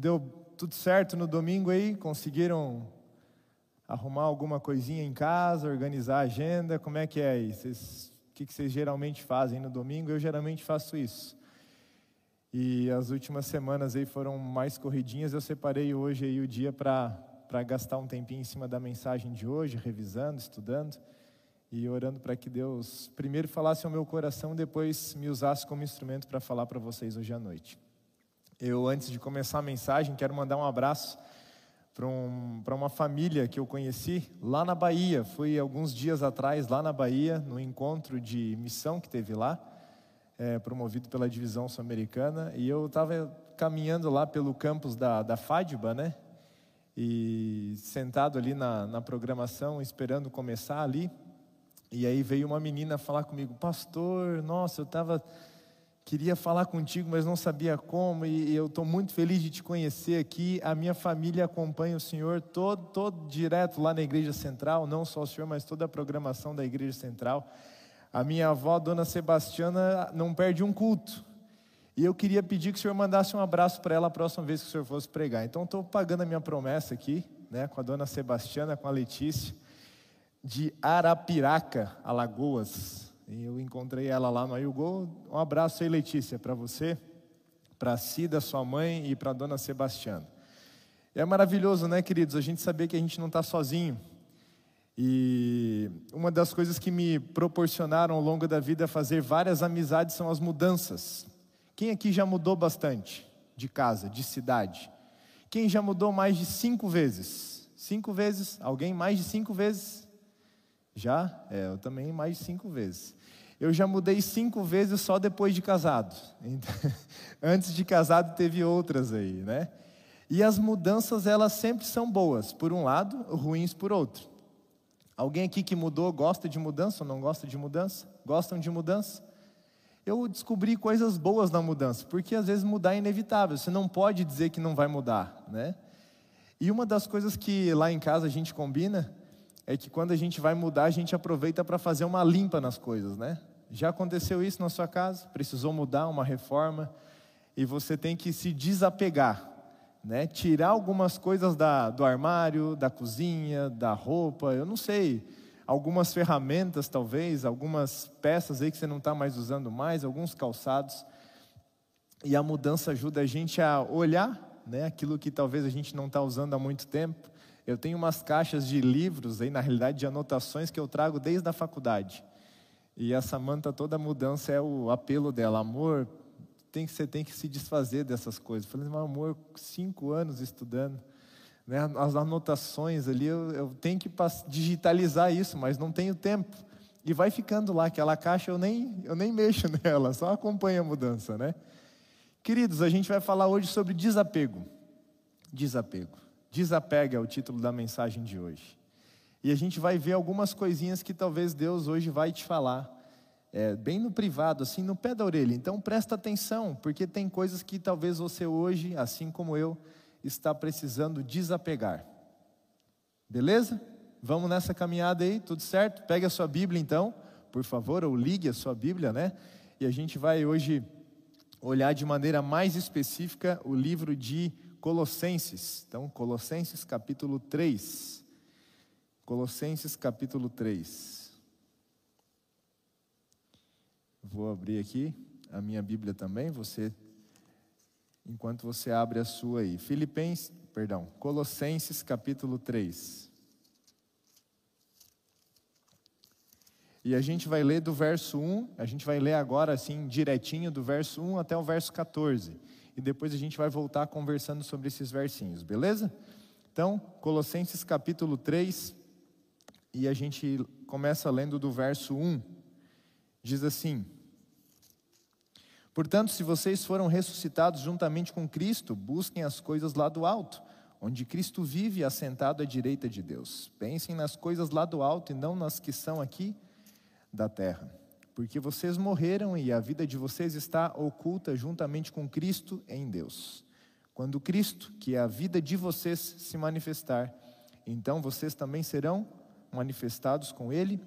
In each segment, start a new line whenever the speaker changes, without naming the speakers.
Deu tudo certo no domingo aí? Conseguiram arrumar alguma coisinha em casa, organizar a agenda? Como é que é aí? O que vocês geralmente fazem no domingo? Eu geralmente faço isso. E as últimas semanas aí foram mais corridinhas. Eu separei hoje aí o dia para gastar um tempinho em cima da mensagem de hoje, revisando, estudando e orando para que Deus primeiro falasse ao meu coração, depois me usasse como instrumento para falar para vocês hoje à noite. Eu, antes de começar a mensagem, quero mandar um abraço para um, uma família que eu conheci lá na Bahia. Fui alguns dias atrás lá na Bahia, no encontro de missão que teve lá, é, promovido pela divisão sul-americana, e eu estava caminhando lá pelo campus da, da FADBA, né? E sentado ali na, na programação, esperando começar ali, e aí veio uma menina falar comigo, pastor, nossa, eu estava queria falar contigo, mas não sabia como, e, eu estou muito feliz de te conhecer aqui. A minha família acompanha o senhor todo, todo direto lá na Igreja Central, não só o senhor, mas toda a programação da Igreja Central. A minha avó, Dona Sebastiana, não perde um culto. E eu queria pedir que o senhor mandasse um abraço para ela a próxima vez que o senhor fosse pregar. Então, estou pagando a minha promessa aqui, né, com a Dona Sebastiana, com a Letícia de Arapiraca, Alagoas. E eu encontrei ela lá no Ayugô. Um abraço aí, Letícia, para você, para Cida, sua mãe, e para a dona Sebastiana. É maravilhoso, né, queridos, a gente saber que a gente não está sozinho. E uma das coisas que me proporcionaram ao longo da vida fazer várias amizades são as mudanças. Quem aqui já mudou bastante de casa, de cidade? Quem já mudou mais de cinco vezes? Cinco vezes? Alguém mais de cinco vezes? Já? É, eu também mais de cinco vezes. Eu já mudei cinco vezes só depois de casado. Então, antes de casado teve outras aí, né? E as mudanças elas sempre são boas, por um lado, ruins por outro. Alguém aqui que mudou gosta de mudança ou não gosta de mudança? Gostam de mudança? Eu descobri coisas boas na mudança, porque às vezes mudar é inevitável. Você não pode dizer que não vai mudar, né? E uma das coisas que lá em casa a gente combina é que quando a gente vai mudar, a gente aproveita para fazer uma limpa nas coisas, né? Já aconteceu isso na sua casa? Precisou mudar uma reforma e você tem que se desapegar, né? Tirar algumas coisas da, do armário, da cozinha, da roupa, eu não sei, algumas ferramentas talvez, algumas peças aí que você não está mais usando mais, alguns calçados. E a mudança ajuda a gente a olhar, né? Aquilo que talvez a gente não está usando há muito tempo eu tenho umas caixas de livros, aí, na realidade, de anotações que eu trago desde a faculdade. E essa manta toda mudança é o apelo dela. Amor, tem que, você tem que se desfazer dessas coisas. Eu falei, meu amor, cinco anos estudando. Né, as anotações ali, eu, eu tenho que digitalizar isso, mas não tenho tempo. E vai ficando lá, aquela caixa eu nem, eu nem mexo nela, só acompanho a mudança, né? Queridos, a gente vai falar hoje sobre desapego. Desapego. Desapega é o título da mensagem de hoje. E a gente vai ver algumas coisinhas que talvez Deus hoje vai te falar, é, bem no privado, assim, no pé da orelha. Então presta atenção, porque tem coisas que talvez você hoje, assim como eu, está precisando desapegar. Beleza? Vamos nessa caminhada aí, tudo certo? Pegue a sua Bíblia então, por favor, ou ligue a sua Bíblia, né? E a gente vai hoje olhar de maneira mais específica o livro de Colossenses. Então, Colossenses capítulo 3. Colossenses capítulo 3. Vou abrir aqui a minha Bíblia também, você enquanto você abre a sua aí. Filipenses, perdão, Colossenses capítulo 3. E a gente vai ler do verso 1, a gente vai ler agora assim direitinho do verso 1 até o verso 14 e depois a gente vai voltar conversando sobre esses versinhos, beleza? Então, Colossenses capítulo 3, e a gente começa lendo do verso 1. Diz assim: Portanto, se vocês foram ressuscitados juntamente com Cristo, busquem as coisas lá do alto, onde Cristo vive assentado à direita de Deus. Pensem nas coisas lá do alto e não nas que são aqui da terra porque vocês morreram e a vida de vocês está oculta juntamente com Cristo em Deus. Quando Cristo, que é a vida de vocês, se manifestar, então vocês também serão manifestados com Ele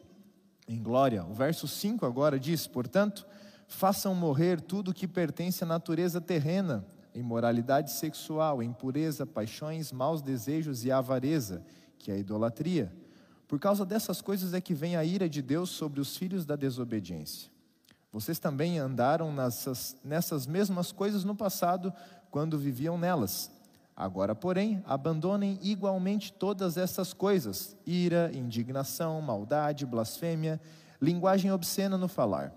em glória. O verso 5 agora diz: Portanto, façam morrer tudo que pertence à natureza terrena: imoralidade sexual, impureza, paixões, maus desejos e avareza, que é a idolatria. Por causa dessas coisas é que vem a ira de Deus sobre os filhos da desobediência. Vocês também andaram nessas, nessas mesmas coisas no passado, quando viviam nelas. Agora, porém, abandonem igualmente todas essas coisas: ira, indignação, maldade, blasfêmia, linguagem obscena no falar.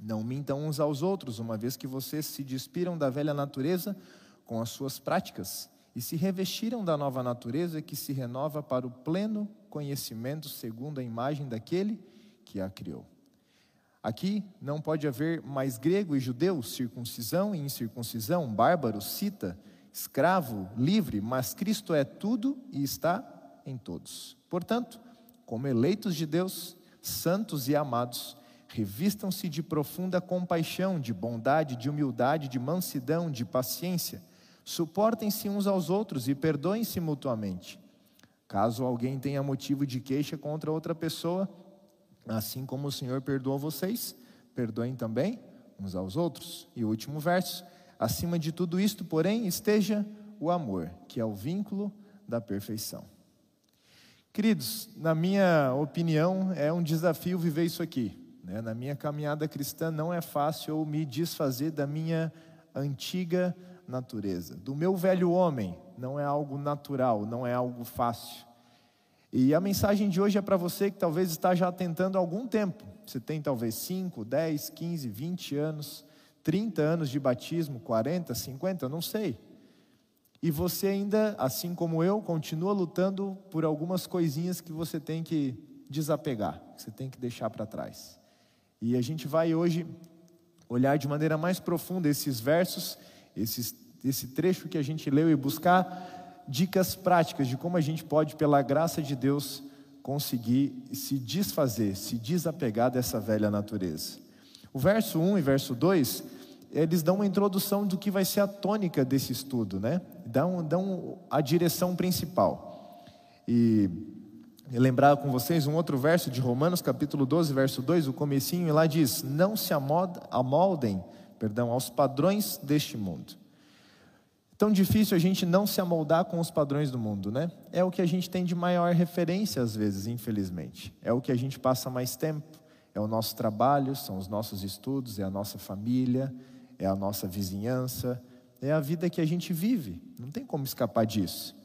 Não mintam uns aos outros, uma vez que vocês se despiram da velha natureza com as suas práticas e se revestiram da nova natureza que se renova para o pleno conhecimento segundo a imagem daquele que a criou. Aqui não pode haver mais grego e judeu, circuncisão e incircuncisão, bárbaro, cita, escravo, livre, mas Cristo é tudo e está em todos. Portanto, como eleitos de Deus, santos e amados, revistam-se de profunda compaixão, de bondade, de humildade, de mansidão, de paciência. Suportem-se uns aos outros e perdoem-se mutuamente. Caso alguém tenha motivo de queixa contra outra pessoa, assim como o Senhor perdoou vocês, perdoem também uns aos outros. E o último verso: acima de tudo isto, porém, esteja o amor, que é o vínculo da perfeição. Queridos, na minha opinião, é um desafio viver isso aqui. Né? Na minha caminhada cristã, não é fácil eu me desfazer da minha antiga natureza. Do meu velho homem, não é algo natural, não é algo fácil. E a mensagem de hoje é para você que talvez está já tentando há algum tempo. Você tem talvez 5, 10, 15, 20 anos, 30 anos de batismo, 40, 50, não sei. E você ainda, assim como eu, continua lutando por algumas coisinhas que você tem que desapegar, que você tem que deixar para trás. E a gente vai hoje olhar de maneira mais profunda esses versos, esses, esse trecho que a gente leu e buscar dicas práticas de como a gente pode, pela graça de Deus, conseguir se desfazer, se desapegar dessa velha natureza. O verso 1 e verso 2 eles dão uma introdução do que vai ser a tônica desse estudo, né? Dão, dão a direção principal. E lembrar com vocês um outro verso de Romanos, capítulo 12, verso 2, o comecinho, e lá diz: "Não se amoldem, perdão, aos padrões deste mundo". Tão difícil a gente não se amoldar com os padrões do mundo, né? É o que a gente tem de maior referência às vezes, infelizmente. É o que a gente passa mais tempo, é o nosso trabalho, são os nossos estudos, é a nossa família, é a nossa vizinhança, é a vida que a gente vive, não tem como escapar disso.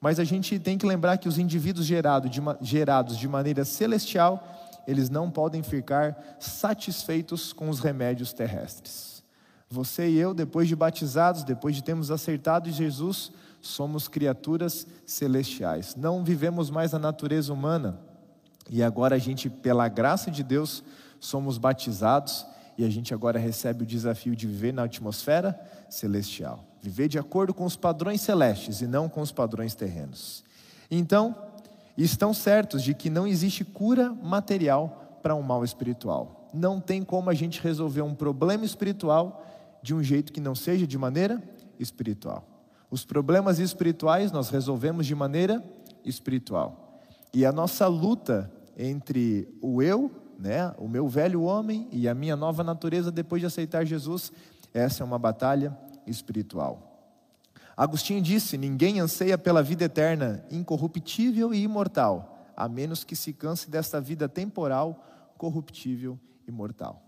Mas a gente tem que lembrar que os indivíduos gerado de, gerados de maneira celestial, eles não podem ficar satisfeitos com os remédios terrestres. Você e eu, depois de batizados, depois de termos acertado Jesus, somos criaturas celestiais. Não vivemos mais a natureza humana. E agora a gente, pela graça de Deus, somos batizados e a gente agora recebe o desafio de viver na atmosfera celestial. Viver de acordo com os padrões celestes e não com os padrões terrenos. Então, estão certos de que não existe cura material para um mal espiritual. Não tem como a gente resolver um problema espiritual de um jeito que não seja de maneira espiritual. Os problemas espirituais nós resolvemos de maneira espiritual. E a nossa luta entre o eu né, o meu velho homem e a minha nova natureza depois de aceitar Jesus, essa é uma batalha espiritual. Agostinho disse: Ninguém anseia pela vida eterna, incorruptível e imortal, a menos que se canse desta vida temporal, corruptível e mortal.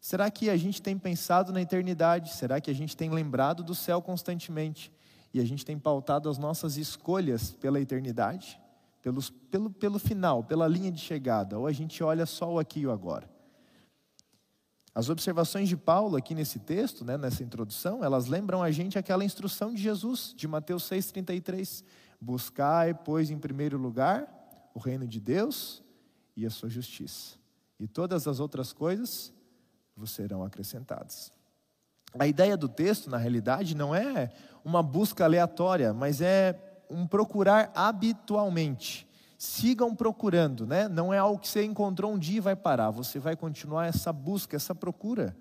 Será que a gente tem pensado na eternidade? Será que a gente tem lembrado do céu constantemente? E a gente tem pautado as nossas escolhas pela eternidade? pelos, pelo, pelo final, pela linha de chegada, ou a gente olha só o aqui e o agora. As observações de Paulo aqui nesse texto, né, nessa introdução, elas lembram a gente aquela instrução de Jesus, de Mateus 6,33. Buscai, pois, em primeiro lugar o reino de Deus e a sua justiça. E todas as outras coisas vos serão acrescentadas. A ideia do texto, na realidade, não é uma busca aleatória, mas é um procurar habitualmente. Sigam procurando, né? Não é algo que você encontrou um dia e vai parar, você vai continuar essa busca, essa procura.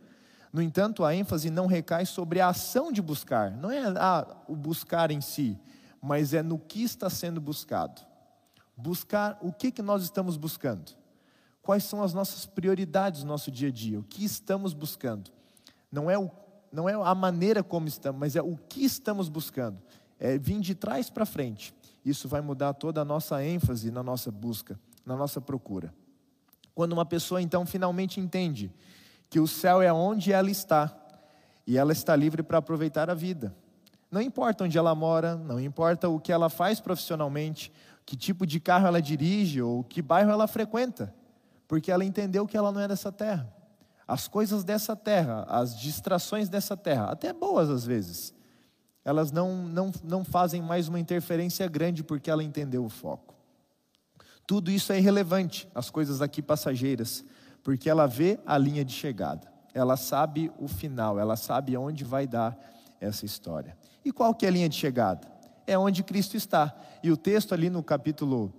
No entanto, a ênfase não recai sobre a ação de buscar, não é ah, o buscar em si, mas é no que está sendo buscado. Buscar o que, que nós estamos buscando? Quais são as nossas prioridades no nosso dia a dia? O que estamos buscando? Não é o não é a maneira como estamos, mas é o que estamos buscando. É vir de trás para frente. Isso vai mudar toda a nossa ênfase na nossa busca, na nossa procura. Quando uma pessoa então finalmente entende que o céu é onde ela está e ela está livre para aproveitar a vida. Não importa onde ela mora, não importa o que ela faz profissionalmente, que tipo de carro ela dirige ou que bairro ela frequenta, porque ela entendeu que ela não é dessa terra. As coisas dessa terra, as distrações dessa terra, até boas às vezes, elas não, não, não fazem mais uma interferência grande porque ela entendeu o foco. Tudo isso é irrelevante, as coisas aqui passageiras, porque ela vê a linha de chegada, ela sabe o final, ela sabe onde vai dar essa história. E qual que é a linha de chegada? É onde Cristo está. E o texto ali no capítulo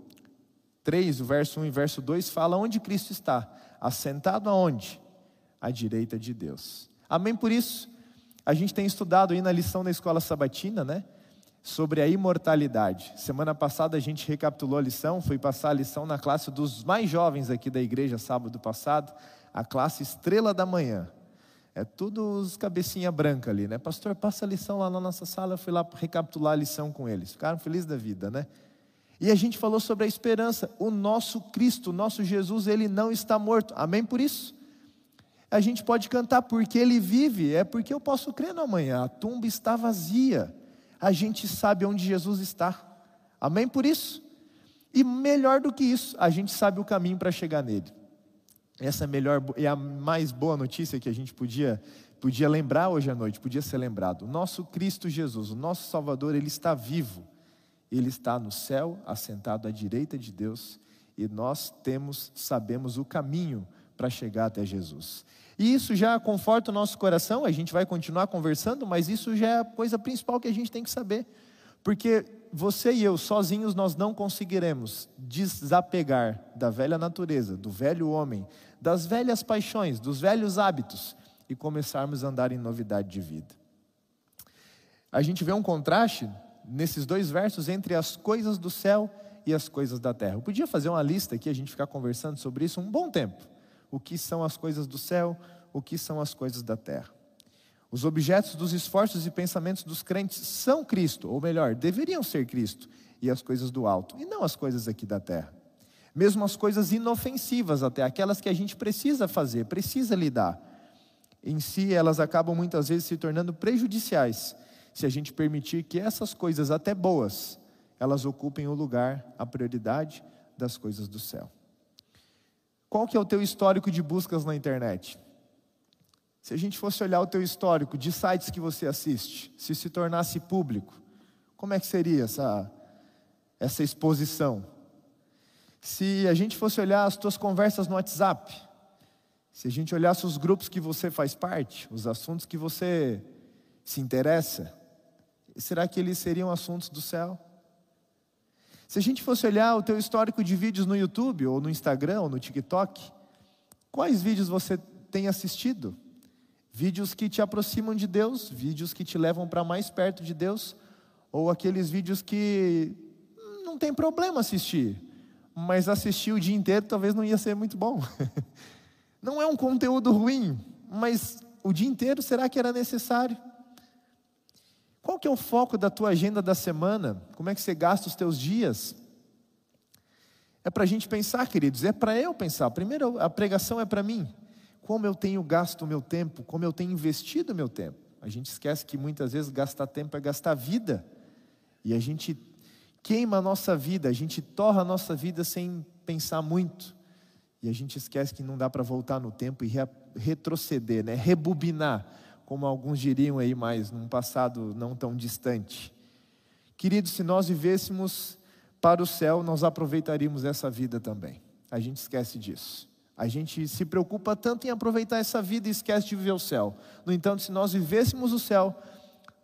3, o verso 1 e verso 2 fala onde Cristo está. Assentado aonde? À direita de Deus. Amém por isso? A gente tem estudado aí na lição da escola sabatina, né? Sobre a imortalidade. Semana passada a gente recapitulou a lição, foi passar a lição na classe dos mais jovens aqui da igreja sábado passado, a classe Estrela da Manhã. É tudo os cabecinha branca ali, né? Pastor, passa a lição lá na nossa sala. Eu fui lá recapitular a lição com eles. Ficaram felizes da vida, né? E a gente falou sobre a esperança. O nosso Cristo, o nosso Jesus, ele não está morto. Amém por isso? A gente pode cantar porque ele vive, é porque eu posso crer no amanhã. A tumba está vazia. A gente sabe onde Jesus está. Amém por isso? E melhor do que isso, a gente sabe o caminho para chegar nele. Essa é a melhor e a mais boa notícia que a gente podia podia lembrar hoje à noite, podia ser lembrado. O nosso Cristo Jesus, o nosso Salvador, ele está vivo. Ele está no céu, assentado à direita de Deus, e nós temos, sabemos o caminho para chegar até Jesus. E isso já conforta o nosso coração, a gente vai continuar conversando, mas isso já é a coisa principal que a gente tem que saber. Porque você e eu, sozinhos, nós não conseguiremos desapegar da velha natureza, do velho homem, das velhas paixões, dos velhos hábitos e começarmos a andar em novidade de vida. A gente vê um contraste nesses dois versos entre as coisas do céu e as coisas da terra. Eu podia fazer uma lista aqui, a gente ficar conversando sobre isso um bom tempo. O que são as coisas do céu, o que são as coisas da terra. Os objetos dos esforços e pensamentos dos crentes são Cristo, ou melhor, deveriam ser Cristo, e as coisas do alto, e não as coisas aqui da terra mesmo as coisas inofensivas, até aquelas que a gente precisa fazer, precisa lidar. Em si, elas acabam muitas vezes se tornando prejudiciais, se a gente permitir que essas coisas, até boas, elas ocupem o lugar, a prioridade das coisas do céu. Qual que é o teu histórico de buscas na internet? Se a gente fosse olhar o teu histórico de sites que você assiste, se se tornasse público, como é que seria essa, essa exposição? Se a gente fosse olhar as tuas conversas no WhatsApp, se a gente olhasse os grupos que você faz parte, os assuntos que você se interessa, será que eles seriam assuntos do céu? Se a gente fosse olhar o teu histórico de vídeos no YouTube, ou no Instagram, ou no TikTok, quais vídeos você tem assistido? Vídeos que te aproximam de Deus, vídeos que te levam para mais perto de Deus, ou aqueles vídeos que não tem problema assistir, mas assistir o dia inteiro talvez não ia ser muito bom. Não é um conteúdo ruim, mas o dia inteiro será que era necessário? Qual que é o foco da tua agenda da semana? Como é que você gasta os teus dias? É para a gente pensar, queridos, é para eu pensar. Primeiro, a pregação é para mim. Como eu tenho gasto o meu tempo, como eu tenho investido o meu tempo. A gente esquece que muitas vezes gastar tempo é gastar vida. E a gente queima a nossa vida, a gente torra a nossa vida sem pensar muito. E a gente esquece que não dá para voltar no tempo e re retroceder, né? rebobinar, como alguns diriam aí mais, num passado não tão distante. Queridos, se nós vivêssemos para o céu, nós aproveitaríamos essa vida também. A gente esquece disso. A gente se preocupa tanto em aproveitar essa vida e esquece de viver o céu. No entanto, se nós vivêssemos o céu,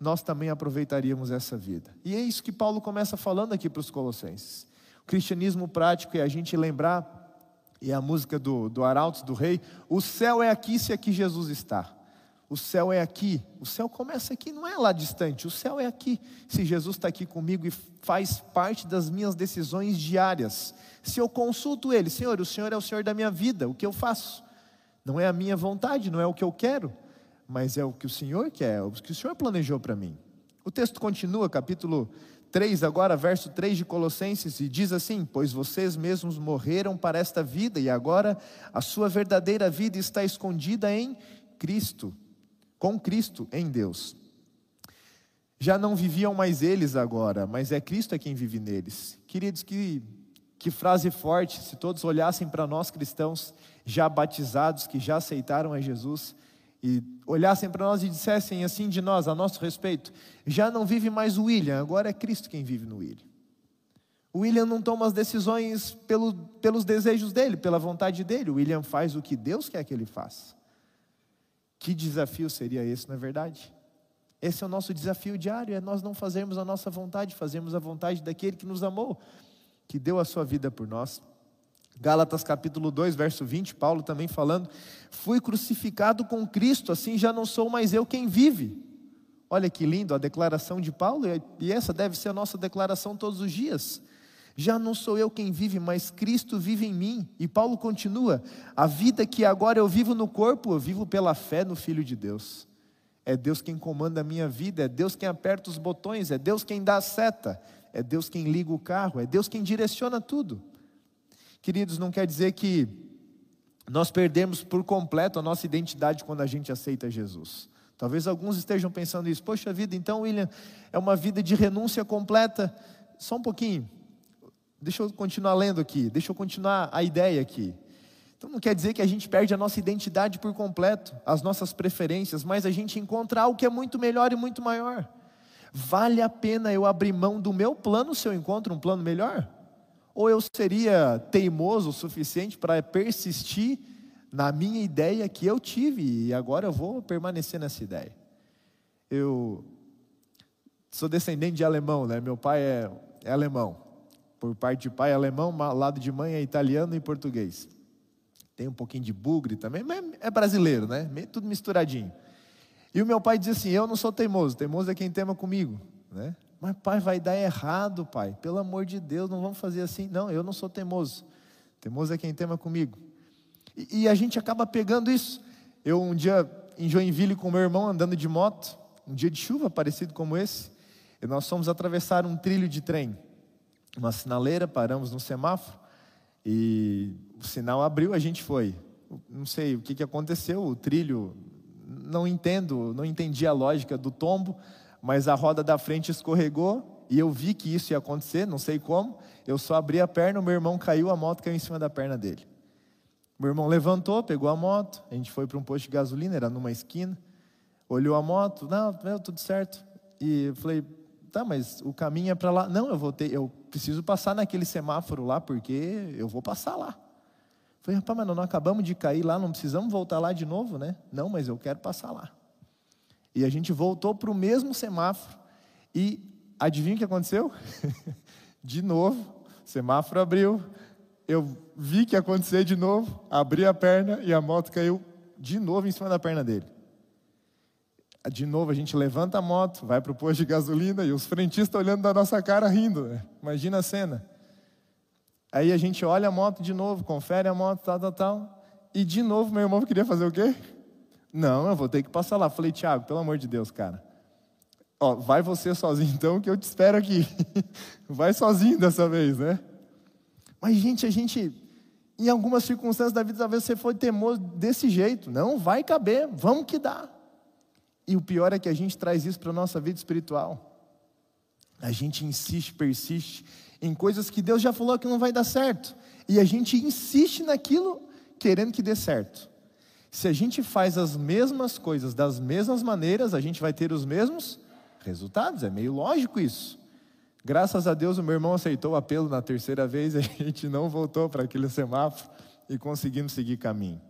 nós também aproveitaríamos essa vida. E é isso que Paulo começa falando aqui para os Colossenses. O cristianismo prático é a gente lembrar, e a música do, do Arautos, do Rei: o céu é aqui se aqui Jesus está. O céu é aqui. O céu começa aqui, não é lá distante. O céu é aqui. Se Jesus está aqui comigo e faz parte das minhas decisões diárias. Se eu consulto Ele, Senhor, o Senhor é o Senhor da minha vida, o que eu faço? Não é a minha vontade, não é o que eu quero, mas é o que o Senhor quer, é o que o Senhor planejou para mim. O texto continua, capítulo 3, agora, verso 3 de Colossenses, e diz assim: Pois vocês mesmos morreram para esta vida, e agora a sua verdadeira vida está escondida em Cristo, com Cristo em Deus. Já não viviam mais eles agora, mas é Cristo é quem vive neles. Queridos, que, que frase forte, se todos olhassem para nós cristãos, já batizados, que já aceitaram a Jesus, e olhassem para nós e dissessem assim de nós, a nosso respeito: já não vive mais o William, agora é Cristo quem vive no William. O William não toma as decisões pelo, pelos desejos dele, pela vontade dele. O William faz o que Deus quer que ele faça. Que desafio seria esse, não é verdade? Esse é o nosso desafio diário: é nós não fazermos a nossa vontade, fazermos a vontade daquele que nos amou, que deu a sua vida por nós. Gálatas capítulo 2, verso 20, Paulo também falando: Fui crucificado com Cristo, assim já não sou mais eu quem vive. Olha que lindo a declaração de Paulo, e essa deve ser a nossa declaração todos os dias. Já não sou eu quem vive, mas Cristo vive em mim. E Paulo continua: A vida que agora eu vivo no corpo, eu vivo pela fé no Filho de Deus. É Deus quem comanda a minha vida, é Deus quem aperta os botões, é Deus quem dá a seta, é Deus quem liga o carro, é Deus quem direciona tudo. Queridos, não quer dizer que nós perdemos por completo a nossa identidade quando a gente aceita Jesus. Talvez alguns estejam pensando isso. Poxa vida, então, William, é uma vida de renúncia completa. Só um pouquinho. Deixa eu continuar lendo aqui. Deixa eu continuar a ideia aqui. Então não quer dizer que a gente perde a nossa identidade por completo, as nossas preferências, mas a gente encontra algo que é muito melhor e muito maior. Vale a pena eu abrir mão do meu plano se eu encontro um plano melhor? Ou eu seria teimoso o suficiente para persistir na minha ideia que eu tive e agora eu vou permanecer nessa ideia? Eu sou descendente de alemão, né? Meu pai é, é alemão. Por parte de pai alemão, lado de mãe é italiano e português. Tem um pouquinho de bugre também, mas é brasileiro, né? Tudo misturadinho. E o meu pai dizia assim: Eu não sou teimoso, teimoso é quem tema comigo, né? Mas, pai, vai dar errado, pai. Pelo amor de Deus, não vamos fazer assim. Não, eu não sou teimoso. Teimoso é quem tema comigo. E, e a gente acaba pegando isso. Eu, um dia, em Joinville, com meu irmão, andando de moto, um dia de chuva parecido como esse, e nós fomos atravessar um trilho de trem. Uma sinaleira, paramos no semáforo, e o sinal abriu, a gente foi. Não sei o que, que aconteceu, o trilho, não entendo, não entendi a lógica do tombo mas a roda da frente escorregou e eu vi que isso ia acontecer, não sei como. Eu só abri a perna, o meu irmão caiu, a moto caiu em cima da perna dele. Meu irmão levantou, pegou a moto, a gente foi para um posto de gasolina, era numa esquina, olhou a moto, não, tudo certo. E eu falei, tá, mas o caminho é para lá. Não, eu vou ter, eu preciso passar naquele semáforo lá, porque eu vou passar lá. Eu falei, rapaz, mas nós não acabamos de cair lá, não precisamos voltar lá de novo, né? Não, mas eu quero passar lá. E a gente voltou para o mesmo semáforo. E adivinha o que aconteceu? de novo, semáforo abriu. Eu vi que ia acontecer de novo, abri a perna e a moto caiu de novo em cima da perna dele. De novo, a gente levanta a moto, vai para o posto de gasolina e os frentistas olhando da nossa cara rindo. Né? Imagina a cena. Aí a gente olha a moto de novo, confere a moto, tal, tal, tal. E de novo, meu irmão queria fazer o quê? Não, eu vou ter que passar lá. Falei, Tiago, pelo amor de Deus, cara. Ó, vai você sozinho então, que eu te espero aqui. vai sozinho dessa vez, né? Mas, gente, a gente, em algumas circunstâncias da vida, talvez você foi teimoso desse jeito. Não, vai caber, vamos que dá. E o pior é que a gente traz isso para a nossa vida espiritual. A gente insiste, persiste em coisas que Deus já falou que não vai dar certo. E a gente insiste naquilo querendo que dê certo. Se a gente faz as mesmas coisas das mesmas maneiras, a gente vai ter os mesmos resultados. É meio lógico isso. Graças a Deus o meu irmão aceitou o apelo na terceira vez a gente não voltou para aquele semáforo e conseguimos seguir caminho.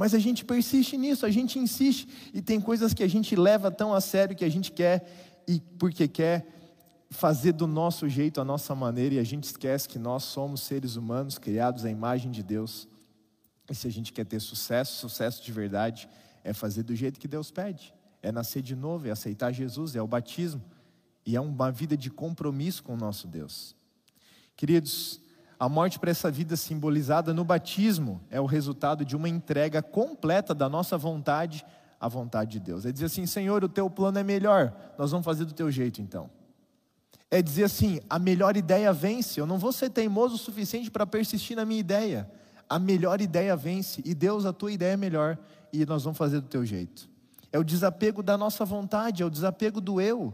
Mas a gente persiste nisso, a gente insiste e tem coisas que a gente leva tão a sério que a gente quer e porque quer fazer do nosso jeito, a nossa maneira e a gente esquece que nós somos seres humanos criados à imagem de Deus e se a gente quer ter sucesso, sucesso de verdade, é fazer do jeito que Deus pede. É nascer de novo, é aceitar Jesus, é o batismo. E é uma vida de compromisso com o nosso Deus. Queridos, a morte para essa vida simbolizada no batismo é o resultado de uma entrega completa da nossa vontade a vontade de Deus. É dizer assim: Senhor, o teu plano é melhor, nós vamos fazer do teu jeito então. É dizer assim: a melhor ideia vence, eu não vou ser teimoso o suficiente para persistir na minha ideia. A melhor ideia vence, e Deus, a tua ideia é melhor, e nós vamos fazer do teu jeito. É o desapego da nossa vontade, é o desapego do eu.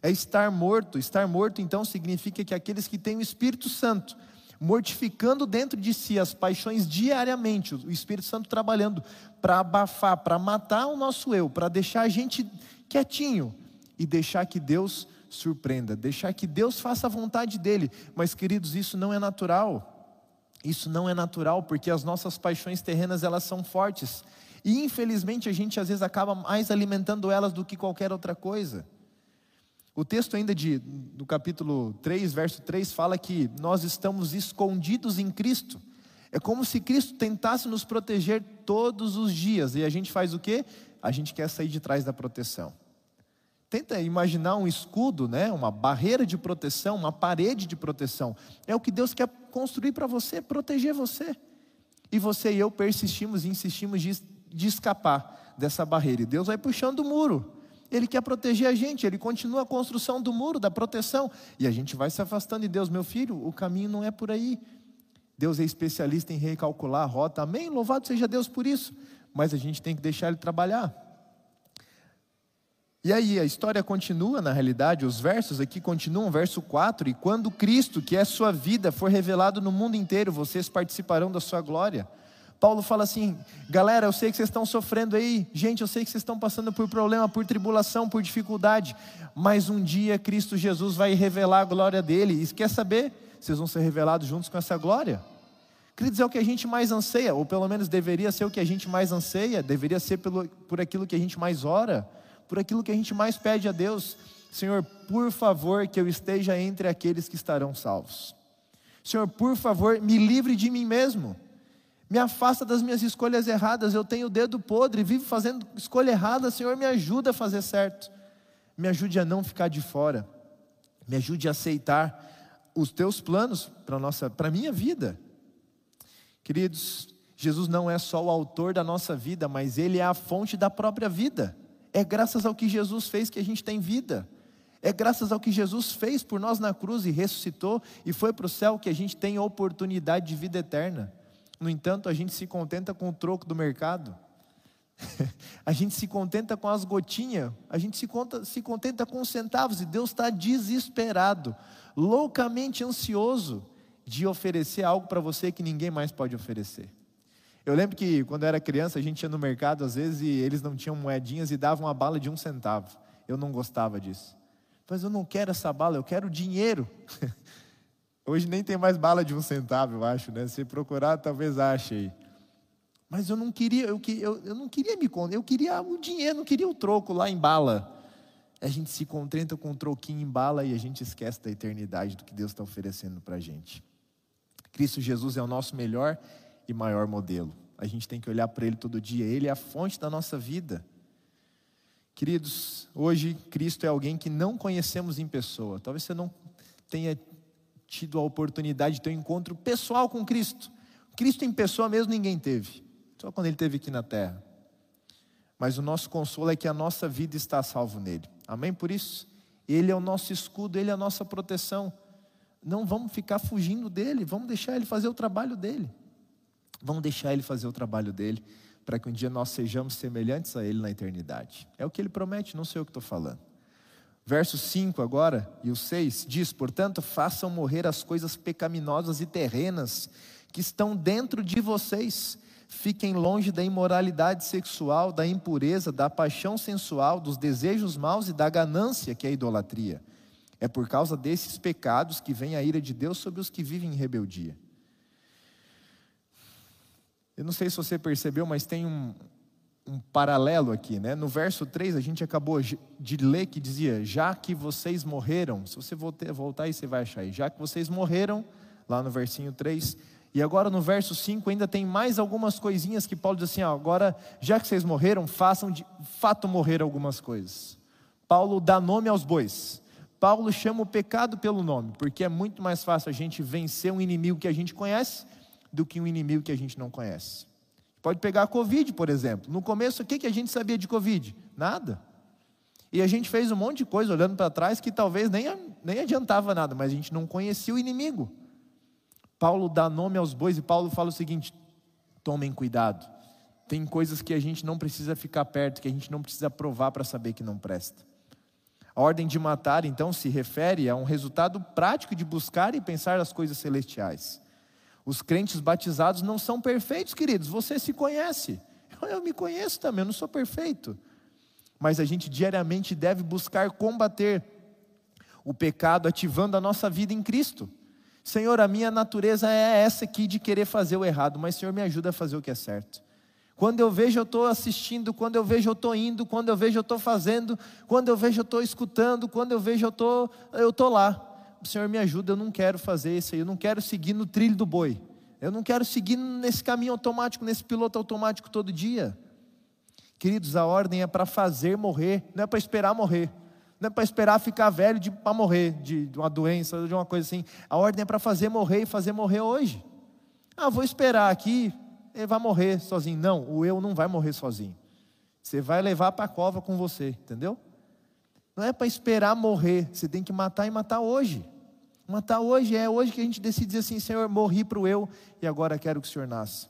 É estar morto. Estar morto, então, significa que aqueles que têm o Espírito Santo, mortificando dentro de si as paixões diariamente, o Espírito Santo trabalhando para abafar, para matar o nosso eu, para deixar a gente quietinho e deixar que Deus surpreenda, deixar que Deus faça a vontade dele. Mas, queridos, isso não é natural. Isso não é natural porque as nossas paixões terrenas elas são fortes e infelizmente a gente às vezes acaba mais alimentando elas do que qualquer outra coisa. O texto ainda de, do capítulo 3, verso 3, fala que nós estamos escondidos em Cristo. É como se Cristo tentasse nos proteger todos os dias. E a gente faz o quê? A gente quer sair de trás da proteção. Tenta imaginar um escudo, né? uma barreira de proteção, uma parede de proteção. É o que Deus quer construir para você, proteger você. E você e eu persistimos e insistimos de, de escapar dessa barreira. E Deus vai puxando o muro. Ele quer proteger a gente, ele continua a construção do muro, da proteção. E a gente vai se afastando de Deus, meu filho, o caminho não é por aí. Deus é especialista em recalcular a rota, amém? Louvado seja Deus por isso. Mas a gente tem que deixar ele trabalhar. E aí, a história continua, na realidade, os versos aqui continuam, verso 4: E quando Cristo, que é sua vida, for revelado no mundo inteiro, vocês participarão da sua glória. Paulo fala assim: galera, eu sei que vocês estão sofrendo aí, gente, eu sei que vocês estão passando por problema, por tribulação, por dificuldade, mas um dia Cristo Jesus vai revelar a glória dele, e quer saber? Vocês vão ser revelados juntos com essa glória. Queridos, é o que a gente mais anseia, ou pelo menos deveria ser o que a gente mais anseia, deveria ser pelo, por aquilo que a gente mais ora, por aquilo que a gente mais pede a Deus. Senhor, por favor, que eu esteja entre aqueles que estarão salvos. Senhor, por favor, me livre de mim mesmo me afasta das minhas escolhas erradas. Eu tenho o dedo podre, vivo fazendo escolha errada. Senhor, me ajuda a fazer certo. Me ajude a não ficar de fora. Me ajude a aceitar os teus planos para nossa, para minha vida. Queridos, Jesus não é só o autor da nossa vida, mas ele é a fonte da própria vida. É graças ao que Jesus fez que a gente tem vida. É graças ao que Jesus fez por nós na cruz e ressuscitou e foi para o céu que a gente tem a oportunidade de vida eterna. No entanto, a gente se contenta com o troco do mercado. a gente se contenta com as gotinhas, a gente se, conta, se contenta com os centavos, e Deus está desesperado, loucamente ansioso de oferecer algo para você que ninguém mais pode oferecer. Eu lembro que quando eu era criança, a gente ia no mercado às vezes e eles não tinham moedinhas e davam uma bala de um centavo. Eu não gostava disso. Mas eu não quero essa bala, eu quero dinheiro. Hoje nem tem mais bala de um centavo, eu acho, né? Se procurar, talvez ache aí. Mas eu não queria, eu, eu, eu não queria me contar, eu queria o dinheiro, não queria o troco lá em bala. A gente se contenta com um troquinho em bala e a gente esquece da eternidade do que Deus está oferecendo para a gente. Cristo Jesus é o nosso melhor e maior modelo. A gente tem que olhar para Ele todo dia. Ele é a fonte da nossa vida. Queridos, hoje Cristo é alguém que não conhecemos em pessoa. Talvez você não tenha tido a oportunidade de ter um encontro pessoal com Cristo. Cristo em pessoa mesmo ninguém teve, só quando ele esteve aqui na terra. Mas o nosso consolo é que a nossa vida está salvo nele. Amém por isso? Ele é o nosso escudo, ele é a nossa proteção. Não vamos ficar fugindo dele, vamos deixar ele fazer o trabalho dele. Vamos deixar ele fazer o trabalho dele, para que um dia nós sejamos semelhantes a ele na eternidade. É o que ele promete, não sei o que estou falando. Verso 5 agora e o 6 diz: Portanto, façam morrer as coisas pecaminosas e terrenas que estão dentro de vocês. Fiquem longe da imoralidade sexual, da impureza, da paixão sensual, dos desejos maus e da ganância, que é a idolatria. É por causa desses pecados que vem a ira de Deus sobre os que vivem em rebeldia. Eu não sei se você percebeu, mas tem um, um paralelo aqui, né? No verso 3 a gente acabou de ler que dizia: "Já que vocês morreram", se você voltar aí você vai achar aí, "Já que vocês morreram", lá no versinho 3, e agora no verso 5 ainda tem mais algumas coisinhas que Paulo diz assim: ó, agora, já que vocês morreram, façam de fato morrer algumas coisas. Paulo dá nome aos bois. Paulo chama o pecado pelo nome, porque é muito mais fácil a gente vencer um inimigo que a gente conhece do que um inimigo que a gente não conhece. Pode pegar a Covid, por exemplo. No começo, o que, que a gente sabia de Covid? Nada. E a gente fez um monte de coisa olhando para trás que talvez nem, nem adiantava nada, mas a gente não conhecia o inimigo. Paulo dá nome aos bois e Paulo fala o seguinte: tomem cuidado. Tem coisas que a gente não precisa ficar perto, que a gente não precisa provar para saber que não presta. A ordem de matar, então, se refere a um resultado prático de buscar e pensar as coisas celestiais. Os crentes batizados não são perfeitos, queridos, você se conhece. Eu me conheço também, eu não sou perfeito. Mas a gente diariamente deve buscar combater o pecado, ativando a nossa vida em Cristo. Senhor, a minha natureza é essa aqui de querer fazer o errado, mas Senhor, me ajuda a fazer o que é certo. Quando eu vejo, eu estou assistindo, quando eu vejo, eu estou indo, quando eu vejo, eu estou fazendo, quando eu vejo, eu estou escutando, quando eu vejo, eu estou eu tô lá. Senhor me ajuda, eu não quero fazer isso aí, eu não quero seguir no trilho do boi. Eu não quero seguir nesse caminho automático, nesse piloto automático todo dia. Queridos, a ordem é para fazer morrer, não é para esperar morrer. Não é para esperar ficar velho para morrer de, de uma doença, de uma coisa assim. A ordem é para fazer morrer e fazer morrer hoje. Ah, vou esperar aqui, ele vai morrer sozinho. Não, o eu não vai morrer sozinho. Você vai levar para a cova com você, entendeu? Não é para esperar morrer, você tem que matar e matar hoje. Matar hoje é hoje que a gente decide dizer assim: Senhor, morri para o eu e agora quero que o Senhor nasça.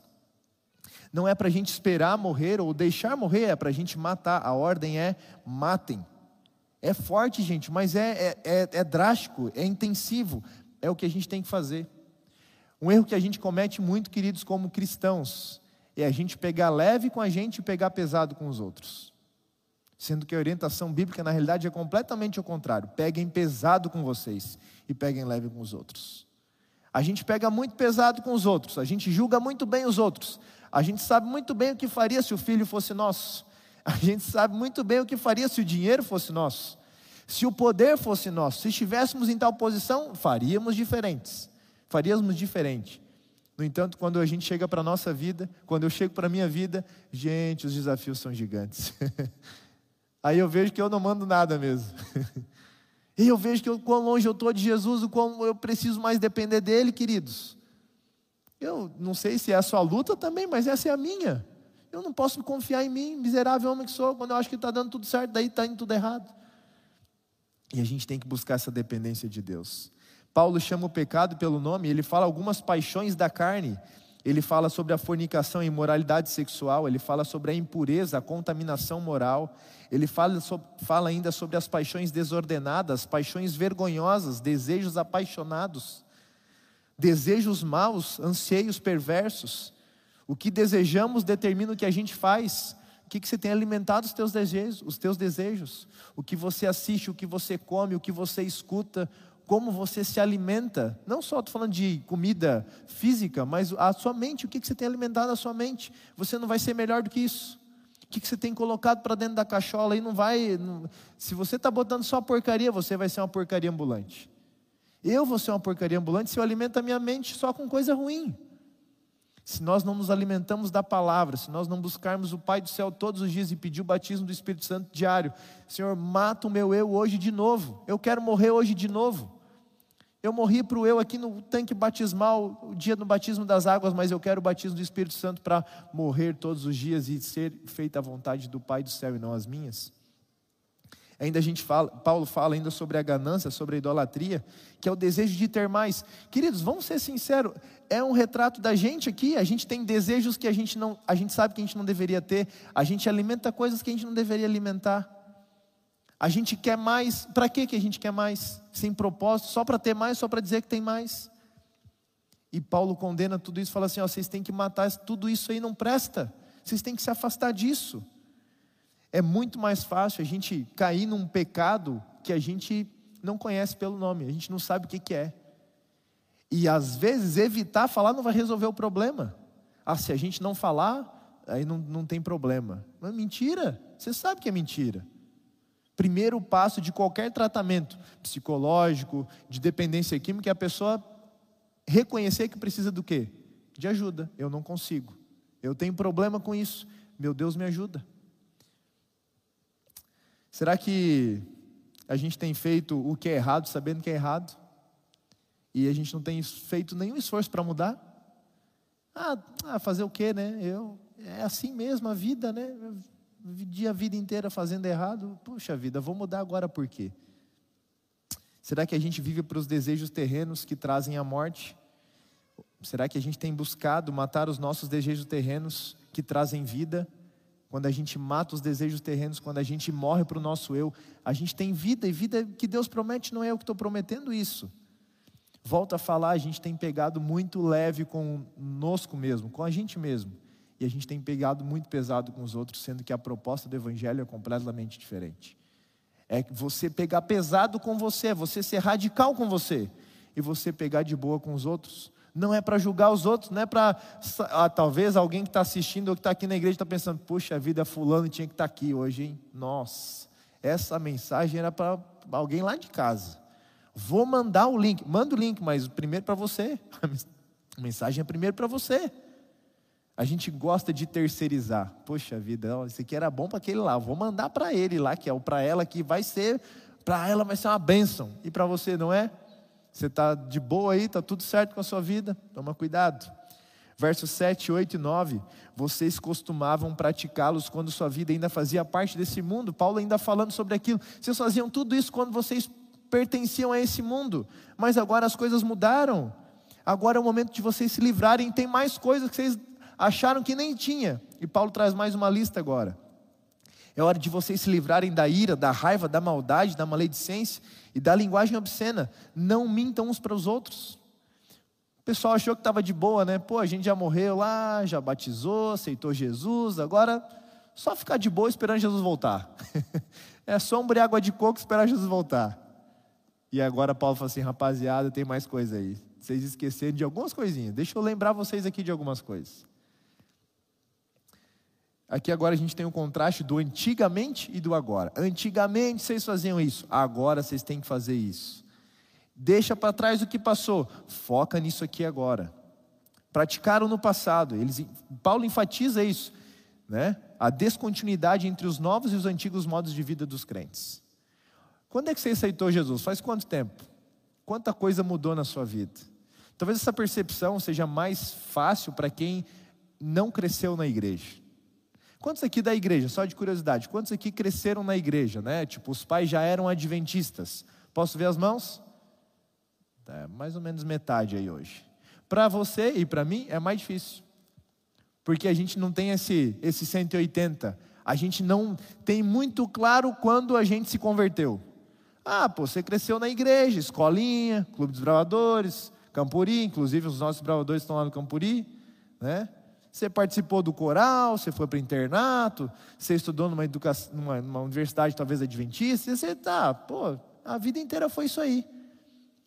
Não é para a gente esperar morrer ou deixar morrer, é para a gente matar. A ordem é matem. É forte, gente, mas é, é, é, é drástico, é intensivo. É o que a gente tem que fazer. Um erro que a gente comete muito, queridos, como cristãos, é a gente pegar leve com a gente e pegar pesado com os outros. Sendo que a orientação bíblica, na realidade, é completamente o contrário. Peguem pesado com vocês e peguem leve com os outros. A gente pega muito pesado com os outros, a gente julga muito bem os outros, a gente sabe muito bem o que faria se o filho fosse nosso, a gente sabe muito bem o que faria se o dinheiro fosse nosso, se o poder fosse nosso, se estivéssemos em tal posição, faríamos diferentes faríamos diferente. No entanto, quando a gente chega para a nossa vida, quando eu chego para a minha vida, gente, os desafios são gigantes. Aí eu vejo que eu não mando nada mesmo. e eu vejo que o quão longe eu estou de Jesus, o quão eu preciso mais depender dele, queridos. Eu não sei se é a sua luta também, mas essa é a minha. Eu não posso confiar em mim, miserável homem que sou, quando eu acho que está dando tudo certo, daí está indo tudo errado. E a gente tem que buscar essa dependência de Deus. Paulo chama o pecado pelo nome, ele fala algumas paixões da carne, ele fala sobre a fornicação e imoralidade sexual, ele fala sobre a impureza, a contaminação moral, ele fala, fala ainda sobre as paixões desordenadas, paixões vergonhosas, desejos apaixonados, desejos maus, anseios perversos. O que desejamos determina o que a gente faz. O que, que você tem alimentado os teus desejos, os teus desejos? O que você assiste, o que você come, o que você escuta, como você se alimenta. Não só estou falando de comida física, mas a sua mente, o que, que você tem alimentado a sua mente. Você não vai ser melhor do que isso. O que, que você tem colocado para dentro da cachola aí não vai. Não, se você está botando só porcaria, você vai ser uma porcaria ambulante. Eu vou ser uma porcaria ambulante se eu alimento a minha mente só com coisa ruim. Se nós não nos alimentamos da palavra, se nós não buscarmos o Pai do céu todos os dias e pedir o batismo do Espírito Santo diário, Senhor, mata o meu eu hoje de novo. Eu quero morrer hoje de novo. Eu morri para o eu aqui no tanque batismal, o dia do batismo das águas, mas eu quero o batismo do Espírito Santo para morrer todos os dias e ser feita a vontade do Pai do céu e não as minhas. Ainda a gente fala, Paulo fala ainda sobre a ganância, sobre a idolatria, que é o desejo de ter mais. Queridos, vamos ser sinceros, é um retrato da gente aqui, a gente tem desejos que a gente não, a gente sabe que a gente não deveria ter, a gente alimenta coisas que a gente não deveria alimentar. A gente quer mais, para que a gente quer mais? Sem propósito, só para ter mais, só para dizer que tem mais. E Paulo condena tudo isso, fala assim: ó, vocês têm que matar, tudo isso aí não presta, vocês têm que se afastar disso. É muito mais fácil a gente cair num pecado que a gente não conhece pelo nome, a gente não sabe o que, que é. E às vezes evitar falar não vai resolver o problema. Ah, se a gente não falar, aí não, não tem problema. Mas mentira, você sabe que é mentira. Primeiro passo de qualquer tratamento psicológico, de dependência química, é a pessoa reconhecer que precisa do quê? De ajuda. Eu não consigo. Eu tenho problema com isso. Meu Deus me ajuda. Será que a gente tem feito o que é errado sabendo que é errado? E a gente não tem feito nenhum esforço para mudar? Ah, ah, fazer o quê, né? Eu, é assim mesmo a vida, né? Eu vivi a vida inteira fazendo errado. Puxa vida, vou mudar agora por quê? Será que a gente vive para os desejos terrenos que trazem a morte? Será que a gente tem buscado matar os nossos desejos terrenos que trazem vida? Quando a gente mata os desejos terrenos, quando a gente morre para o nosso eu, a gente tem vida, e vida que Deus promete não é eu que estou prometendo isso. Volto a falar, a gente tem pegado muito leve conosco mesmo, com a gente mesmo. E a gente tem pegado muito pesado com os outros, sendo que a proposta do Evangelho é completamente diferente. É você pegar pesado com você, você ser radical com você, e você pegar de boa com os outros. Não é para julgar os outros, não é para. Ah, talvez alguém que está assistindo ou que está aqui na igreja está pensando: puxa vida, Fulano tinha que estar tá aqui hoje, hein? Nossa, essa mensagem era para alguém lá de casa. Vou mandar o link, manda o link, mas primeiro para você. A mensagem é primeiro para você. A gente gosta de terceirizar. Poxa vida, isso aqui era bom para aquele lá. Vou mandar para ele lá, que é o para ela que vai ser, para ela vai ser uma bênção. E para você não é? Você está de boa aí, está tudo certo com a sua vida? Toma cuidado. Versos 7, 8 e 9. Vocês costumavam praticá-los quando sua vida ainda fazia parte desse mundo. Paulo ainda falando sobre aquilo. Vocês faziam tudo isso quando vocês pertenciam a esse mundo. Mas agora as coisas mudaram. Agora é o momento de vocês se livrarem. Tem mais coisas que vocês acharam que nem tinha. E Paulo traz mais uma lista agora. É hora de vocês se livrarem da ira, da raiva, da maldade, da maledicência e da linguagem obscena. Não mintam uns para os outros. O pessoal achou que estava de boa, né? Pô, a gente já morreu lá, já batizou, aceitou Jesus, agora só ficar de boa esperando Jesus voltar. é sombra e água de coco esperar Jesus voltar. E agora Paulo fala assim, rapaziada, tem mais coisa aí. Vocês esqueceram de algumas coisinhas. Deixa eu lembrar vocês aqui de algumas coisas. Aqui agora a gente tem um contraste do antigamente e do agora. Antigamente vocês faziam isso, agora vocês têm que fazer isso. Deixa para trás o que passou, foca nisso aqui agora. Praticaram no passado, eles, Paulo enfatiza isso, né? A descontinuidade entre os novos e os antigos modos de vida dos crentes. Quando é que você aceitou Jesus? Faz quanto tempo? Quanta coisa mudou na sua vida? Talvez essa percepção seja mais fácil para quem não cresceu na igreja. Quantos aqui da igreja, só de curiosidade, quantos aqui cresceram na igreja, né? Tipo, os pais já eram adventistas. Posso ver as mãos? É, mais ou menos metade aí hoje. Para você e para mim é mais difícil. Porque a gente não tem esse, esse 180. A gente não tem muito claro quando a gente se converteu. Ah, pô, você cresceu na igreja, escolinha, clube dos bravadores, Campuri, inclusive os nossos bravadores estão lá no Campuri, né? Você participou do coral, você foi para o internato, você estudou numa, educação, numa, numa universidade talvez adventista, você tá, pô, a vida inteira foi isso aí.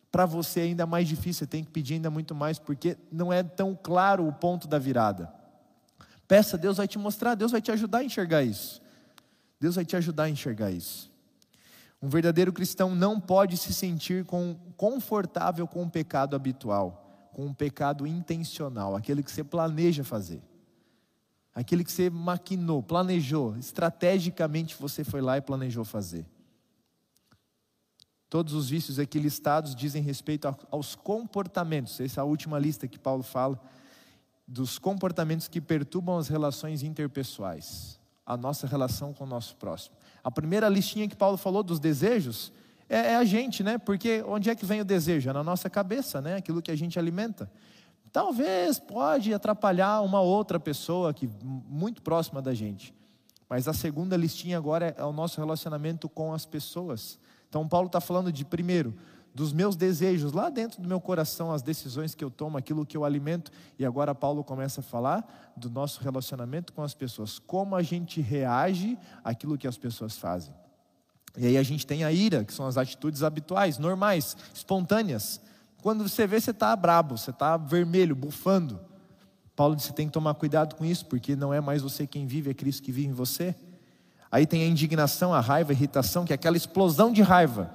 Para você é ainda mais difícil, você tem que pedir ainda muito mais, porque não é tão claro o ponto da virada. Peça, Deus vai te mostrar, Deus vai te ajudar a enxergar isso. Deus vai te ajudar a enxergar isso. Um verdadeiro cristão não pode se sentir confortável com o pecado habitual com um pecado intencional, aquele que você planeja fazer, aquele que você maquinou, planejou, estrategicamente você foi lá e planejou fazer. Todos os vícios aqui listados dizem respeito aos comportamentos, essa é a última lista que Paulo fala, dos comportamentos que perturbam as relações interpessoais, a nossa relação com o nosso próximo. A primeira listinha que Paulo falou dos desejos, é, é, a gente, né? Porque onde é que vem o desejo? É na nossa cabeça, né? Aquilo que a gente alimenta. Talvez pode atrapalhar uma outra pessoa que muito próxima da gente. Mas a segunda listinha agora é o nosso relacionamento com as pessoas. Então Paulo está falando de primeiro dos meus desejos lá dentro do meu coração, as decisões que eu tomo, aquilo que eu alimento. E agora Paulo começa a falar do nosso relacionamento com as pessoas, como a gente reage àquilo que as pessoas fazem. E aí a gente tem a ira, que são as atitudes habituais, normais, espontâneas. Quando você vê, você está brabo, você está vermelho, bufando. Paulo disse: tem que tomar cuidado com isso, porque não é mais você quem vive, é Cristo que vive em você. Aí tem a indignação, a raiva, a irritação, que é aquela explosão de raiva.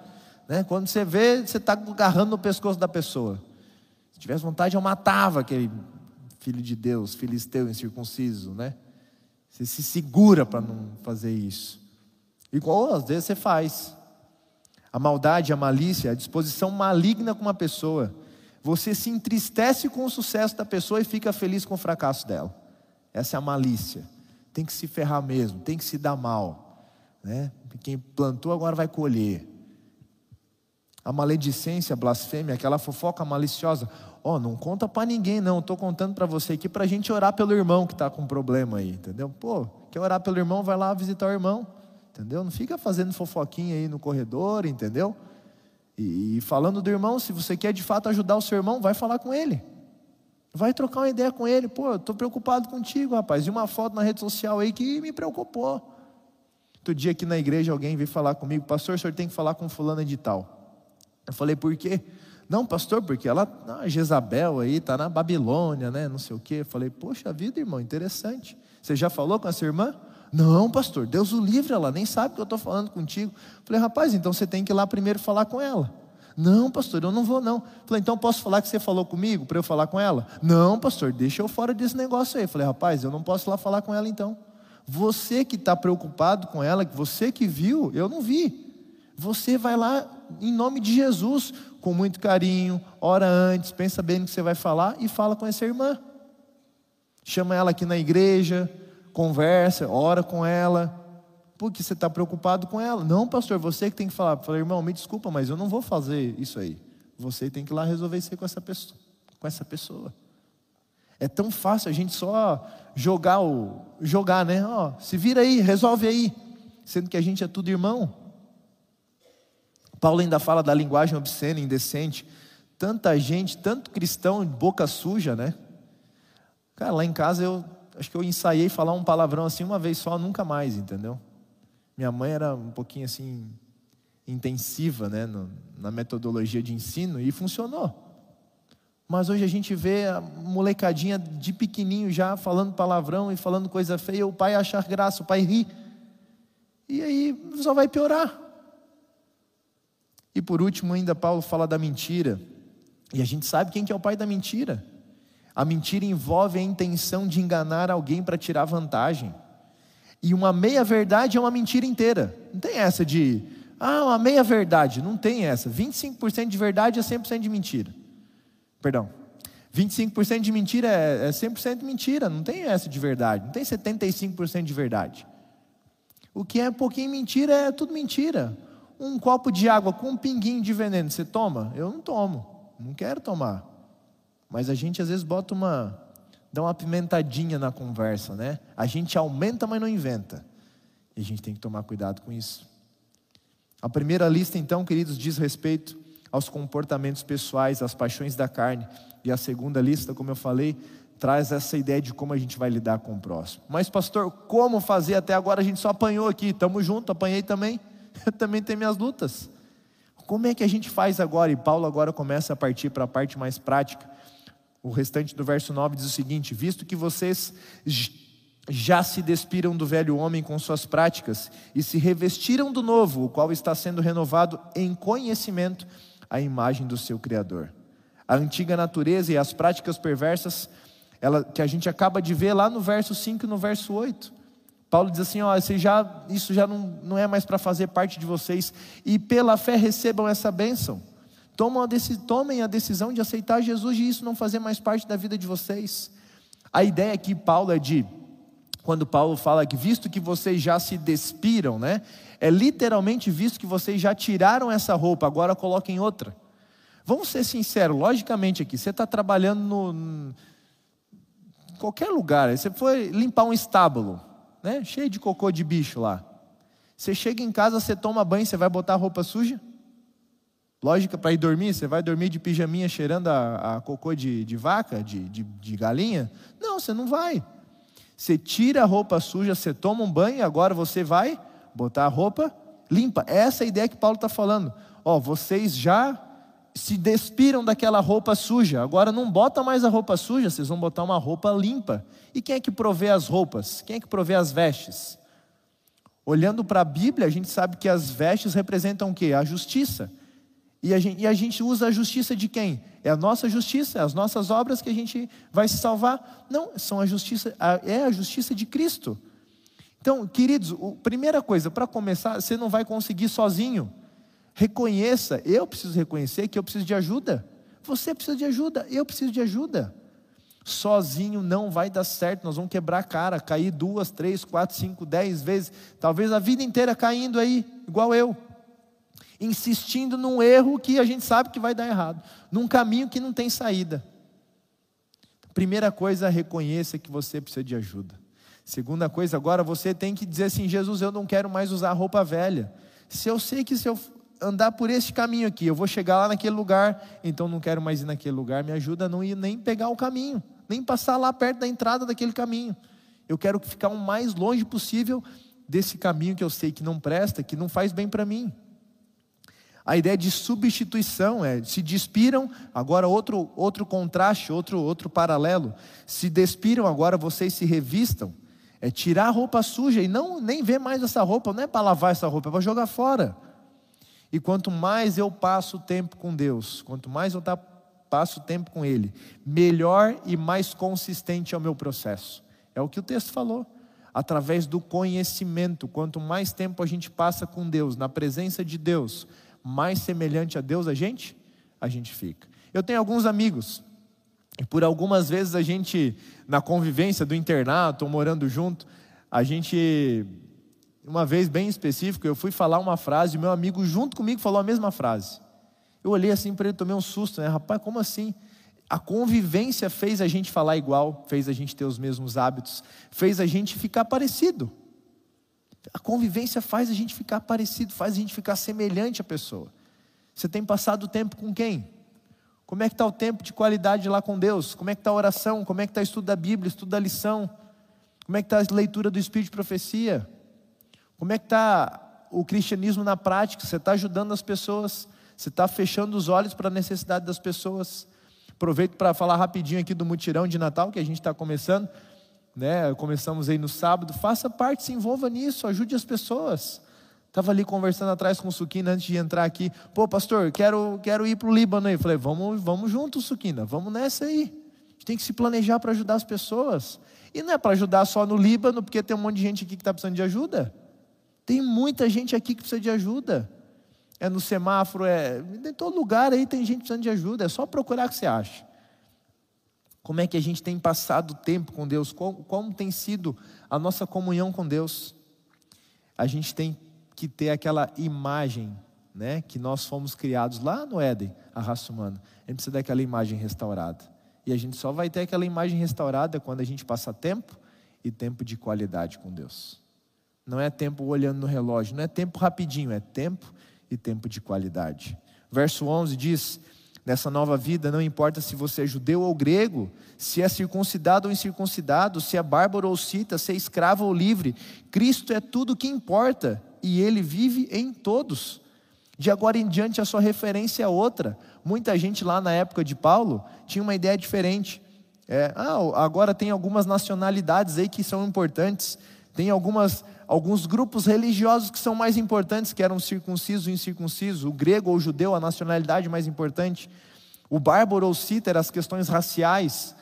Né? Quando você vê, você está agarrando no pescoço da pessoa. Se tivesse vontade, eu matava aquele filho de Deus, filisteu incircunciso. Né? Você se segura para não fazer isso. Igual às vezes você faz. A maldade, a malícia, a disposição maligna com uma pessoa. Você se entristece com o sucesso da pessoa e fica feliz com o fracasso dela. Essa é a malícia. Tem que se ferrar mesmo, tem que se dar mal. Né? Quem plantou agora vai colher. A maledicência, a blasfêmia, aquela fofoca maliciosa. Ó, oh, não conta para ninguém, não. Estou contando para você aqui para a gente orar pelo irmão que está com problema aí, entendeu? Pô, quer orar pelo irmão, vai lá visitar o irmão, entendeu? Não fica fazendo fofoquinha aí no corredor, entendeu? E, e falando do irmão, se você quer de fato ajudar o seu irmão, vai falar com ele. Vai trocar uma ideia com ele. Pô, eu estou preocupado contigo, rapaz. E uma foto na rede social aí que me preocupou. Outro dia aqui na igreja alguém veio falar comigo, pastor, o senhor tem que falar com fulana de tal. Eu falei, por quê? Não, pastor, porque ela, a Jezabel aí, está na Babilônia, né? Não sei o quê. Eu falei, poxa vida, irmão, interessante. Você já falou com essa irmã? Não, pastor, Deus o livre, ela nem sabe que eu estou falando contigo. Falei, rapaz, então você tem que ir lá primeiro falar com ela. Não, pastor, eu não vou não. Falei, então posso falar que você falou comigo para eu falar com ela? Não, pastor, deixa eu fora desse negócio aí. Falei, rapaz, eu não posso lá falar com ela então. Você que está preocupado com ela, você que viu, eu não vi. Você vai lá em nome de Jesus, com muito carinho, ora antes, pensa bem no que você vai falar e fala com essa irmã. Chama ela aqui na igreja, conversa, ora com ela. Porque você está preocupado com ela. Não, pastor, você que tem que falar. Falei, irmão, me desculpa, mas eu não vou fazer isso aí. Você tem que ir lá resolver isso aí com essa pessoa. Com essa pessoa. É tão fácil a gente só jogar o jogar, né? Ó, se vira aí, resolve aí, sendo que a gente é tudo irmão. Paulo ainda fala da linguagem obscena, indecente. Tanta gente, tanto cristão, boca suja, né? Cara, lá em casa eu acho que eu ensaiei falar um palavrão assim uma vez só, nunca mais, entendeu? Minha mãe era um pouquinho assim intensiva, né, no, na metodologia de ensino e funcionou. Mas hoje a gente vê a molecadinha de pequenininho já falando palavrão e falando coisa feia, o pai achar graça, o pai ri. E aí só vai piorar. E por último, ainda Paulo fala da mentira. E a gente sabe quem que é o pai da mentira. A mentira envolve a intenção de enganar alguém para tirar vantagem. E uma meia-verdade é uma mentira inteira. Não tem essa de, ah, uma meia-verdade. Não tem essa. 25% de verdade é 100% de mentira. Perdão. 25% de mentira é 100% de mentira. Não tem essa de verdade. Não tem 75% de verdade. O que é pouquinho mentira é tudo mentira um copo de água com um pinguinho de veneno, você toma? Eu não tomo, não quero tomar. Mas a gente às vezes bota uma, dá uma pimentadinha na conversa, né? A gente aumenta, mas não inventa. E a gente tem que tomar cuidado com isso. A primeira lista, então, queridos, diz respeito aos comportamentos pessoais, às paixões da carne. E a segunda lista, como eu falei, traz essa ideia de como a gente vai lidar com o próximo. Mas, pastor, como fazer? Até agora a gente só apanhou aqui, estamos juntos, apanhei também. eu também tenho minhas lutas. Como é que a gente faz agora? E Paulo agora começa a partir para a parte mais prática. O restante do verso 9 diz o seguinte: Visto que vocês já se despiram do velho homem com suas práticas e se revestiram do novo, o qual está sendo renovado em conhecimento à imagem do seu Criador. A antiga natureza e as práticas perversas, ela, que a gente acaba de ver lá no verso 5 e no verso 8, Paulo diz assim: ó, já, isso já não, não é mais para fazer parte de vocês, e pela fé recebam essa bênção. A tomem a decisão de aceitar Jesus e isso não fazer mais parte da vida de vocês. A ideia aqui, Paulo, é de, quando Paulo fala que visto que vocês já se despiram, né? É literalmente visto que vocês já tiraram essa roupa, agora coloquem outra. Vamos ser sinceros, logicamente aqui, você está trabalhando no, qualquer lugar, você foi limpar um estábulo, né? Cheio de cocô de bicho lá. Você chega em casa, você toma banho, você vai botar roupa suja? Lógica para ir dormir, você vai dormir de pijaminha cheirando a, a cocô de, de vaca, de, de, de galinha? Não, você não vai. Você tira a roupa suja, você toma um banho agora você vai botar a roupa limpa. Essa é a ideia que Paulo está falando. Ó, vocês já se despiram daquela roupa suja. Agora não bota mais a roupa suja, vocês vão botar uma roupa limpa. E quem é que provê as roupas? Quem é que provê as vestes? Olhando para a Bíblia, a gente sabe que as vestes representam o quê? A justiça. E a, gente, e a gente usa a justiça de quem? É a nossa justiça, é as nossas obras que a gente vai se salvar? Não, são a justiça, é a justiça de Cristo. Então, queridos, a primeira coisa, para começar, você não vai conseguir sozinho. Reconheça, eu preciso reconhecer que eu preciso de ajuda. Você precisa de ajuda, eu preciso de ajuda. Sozinho não vai dar certo, nós vamos quebrar a cara, cair duas, três, quatro, cinco, dez vezes, talvez a vida inteira caindo aí, igual eu, insistindo num erro que a gente sabe que vai dar errado, num caminho que não tem saída. Primeira coisa, reconheça que você precisa de ajuda. Segunda coisa, agora você tem que dizer assim: Jesus, eu não quero mais usar roupa velha. Se eu sei que se eu andar por esse caminho aqui, eu vou chegar lá naquele lugar, então não quero mais ir naquele lugar, me ajuda a não ir nem pegar o caminho, nem passar lá perto da entrada daquele caminho. Eu quero ficar o mais longe possível desse caminho que eu sei que não presta, que não faz bem para mim. A ideia de substituição é se despiram, agora outro outro contraste, outro outro paralelo. Se despiram agora vocês se revistam. É tirar a roupa suja e não nem ver mais essa roupa, não é para lavar essa roupa, é para jogar fora. E quanto mais eu passo tempo com Deus, quanto mais eu passo tempo com Ele, melhor e mais consistente é o meu processo. É o que o texto falou. Através do conhecimento, quanto mais tempo a gente passa com Deus, na presença de Deus, mais semelhante a Deus a gente, a gente fica. Eu tenho alguns amigos, e por algumas vezes a gente, na convivência do internato, ou morando junto, a gente uma vez bem específico, eu fui falar uma frase, e meu amigo junto comigo falou a mesma frase. Eu olhei assim para ele, tomei um susto, né? Rapaz, como assim? A convivência fez a gente falar igual, fez a gente ter os mesmos hábitos, fez a gente ficar parecido. A convivência faz a gente ficar parecido, faz a gente ficar semelhante à pessoa. Você tem passado tempo com quem? Como é que está o tempo de qualidade lá com Deus? Como é que está a oração? Como é que está o estudo da Bíblia, estudo da lição? Como é que está a leitura do Espírito de Profecia? Como é que está o cristianismo na prática? Você está ajudando as pessoas? Você está fechando os olhos para a necessidade das pessoas? Aproveito para falar rapidinho aqui do mutirão de Natal que a gente está começando. Né? Começamos aí no sábado. Faça parte, se envolva nisso, ajude as pessoas. Estava ali conversando atrás com o Suquina antes de entrar aqui. Pô, pastor, quero, quero ir para o Líbano aí. Falei, vamos, vamos juntos, Suquina, vamos nessa aí. A gente tem que se planejar para ajudar as pessoas. E não é para ajudar só no Líbano, porque tem um monte de gente aqui que está precisando de ajuda. Tem muita gente aqui que precisa de ajuda. É no semáforo, é em todo lugar aí tem gente precisando de ajuda. É só procurar que você acha. Como é que a gente tem passado tempo com Deus? Como, como tem sido a nossa comunhão com Deus? A gente tem que ter aquela imagem, né, que nós fomos criados lá no Éden, a raça humana. A gente precisa daquela imagem restaurada. E a gente só vai ter aquela imagem restaurada quando a gente passa tempo e tempo de qualidade com Deus. Não é tempo olhando no relógio, não é tempo rapidinho, é tempo e tempo de qualidade. Verso 11 diz: Nessa nova vida, não importa se você é judeu ou grego, se é circuncidado ou incircuncidado, se é bárbaro ou cita, se é escravo ou livre, Cristo é tudo que importa e ele vive em todos. De agora em diante, a sua referência é outra. Muita gente lá na época de Paulo tinha uma ideia diferente. É, ah, agora tem algumas nacionalidades aí que são importantes. Tem algumas, alguns grupos religiosos que são mais importantes, que eram circuncisos e incircuncisos, o grego ou o judeu, a nacionalidade mais importante. O bárbaro ou cítara, as questões raciais.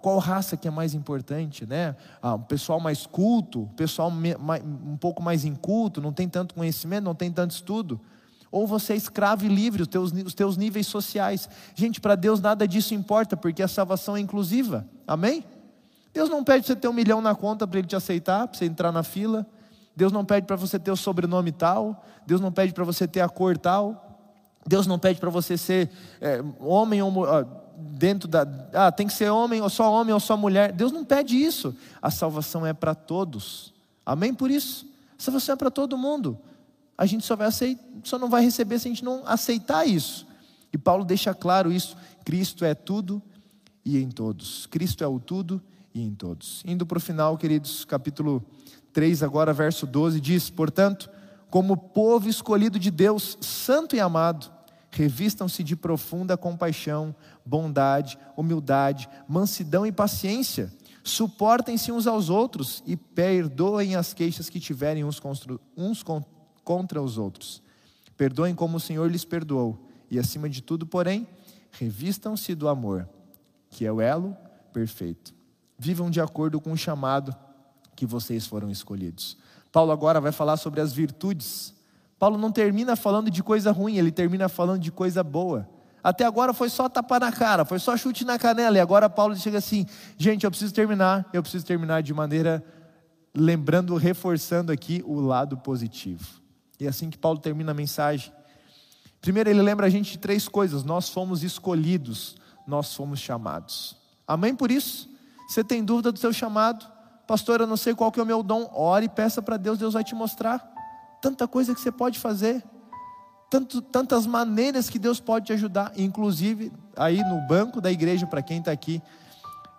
Qual raça que é mais importante, né? Ah, o pessoal mais culto, o pessoal um pouco mais inculto, não tem tanto conhecimento, não tem tanto estudo. Ou você é escravo e livre, os teus, os teus níveis sociais. Gente, para Deus nada disso importa, porque a salvação é inclusiva. Amém? Deus não pede você ter um milhão na conta para Ele te aceitar, para você entrar na fila. Deus não pede para você ter o sobrenome tal. Deus não pede para você ter a cor tal. Deus não pede para você ser é, homem ou dentro da. Ah, tem que ser homem ou só homem ou só mulher. Deus não pede isso. A salvação é para todos. Amém por isso? A salvação é para todo mundo. A gente só vai aceitar, só não vai receber se a gente não aceitar isso. E Paulo deixa claro isso. Cristo é tudo e em todos. Cristo é o tudo e em todos. Indo para o final, queridos, capítulo 3, agora verso 12, diz: Portanto, como povo escolhido de Deus, santo e amado, revistam-se de profunda compaixão, bondade, humildade, mansidão e paciência. Suportem-se uns aos outros e perdoem as queixas que tiverem uns contra, uns contra os outros. Perdoem como o Senhor lhes perdoou. E acima de tudo, porém, revistam-se do amor, que é o elo perfeito. Vivam de acordo com o chamado que vocês foram escolhidos. Paulo agora vai falar sobre as virtudes. Paulo não termina falando de coisa ruim, ele termina falando de coisa boa. Até agora foi só tapa na cara, foi só chute na canela. E agora Paulo chega assim: gente, eu preciso terminar, eu preciso terminar de maneira lembrando, reforçando aqui o lado positivo. E é assim que Paulo termina a mensagem. Primeiro, ele lembra a gente de três coisas: nós fomos escolhidos, nós fomos chamados. Amém por isso? Você tem dúvida do seu chamado? Pastor, eu não sei qual que é o meu dom. Ore e peça para Deus, Deus vai te mostrar. Tanta coisa que você pode fazer tanto, tantas maneiras que Deus pode te ajudar, inclusive aí no banco da igreja, para quem está aqui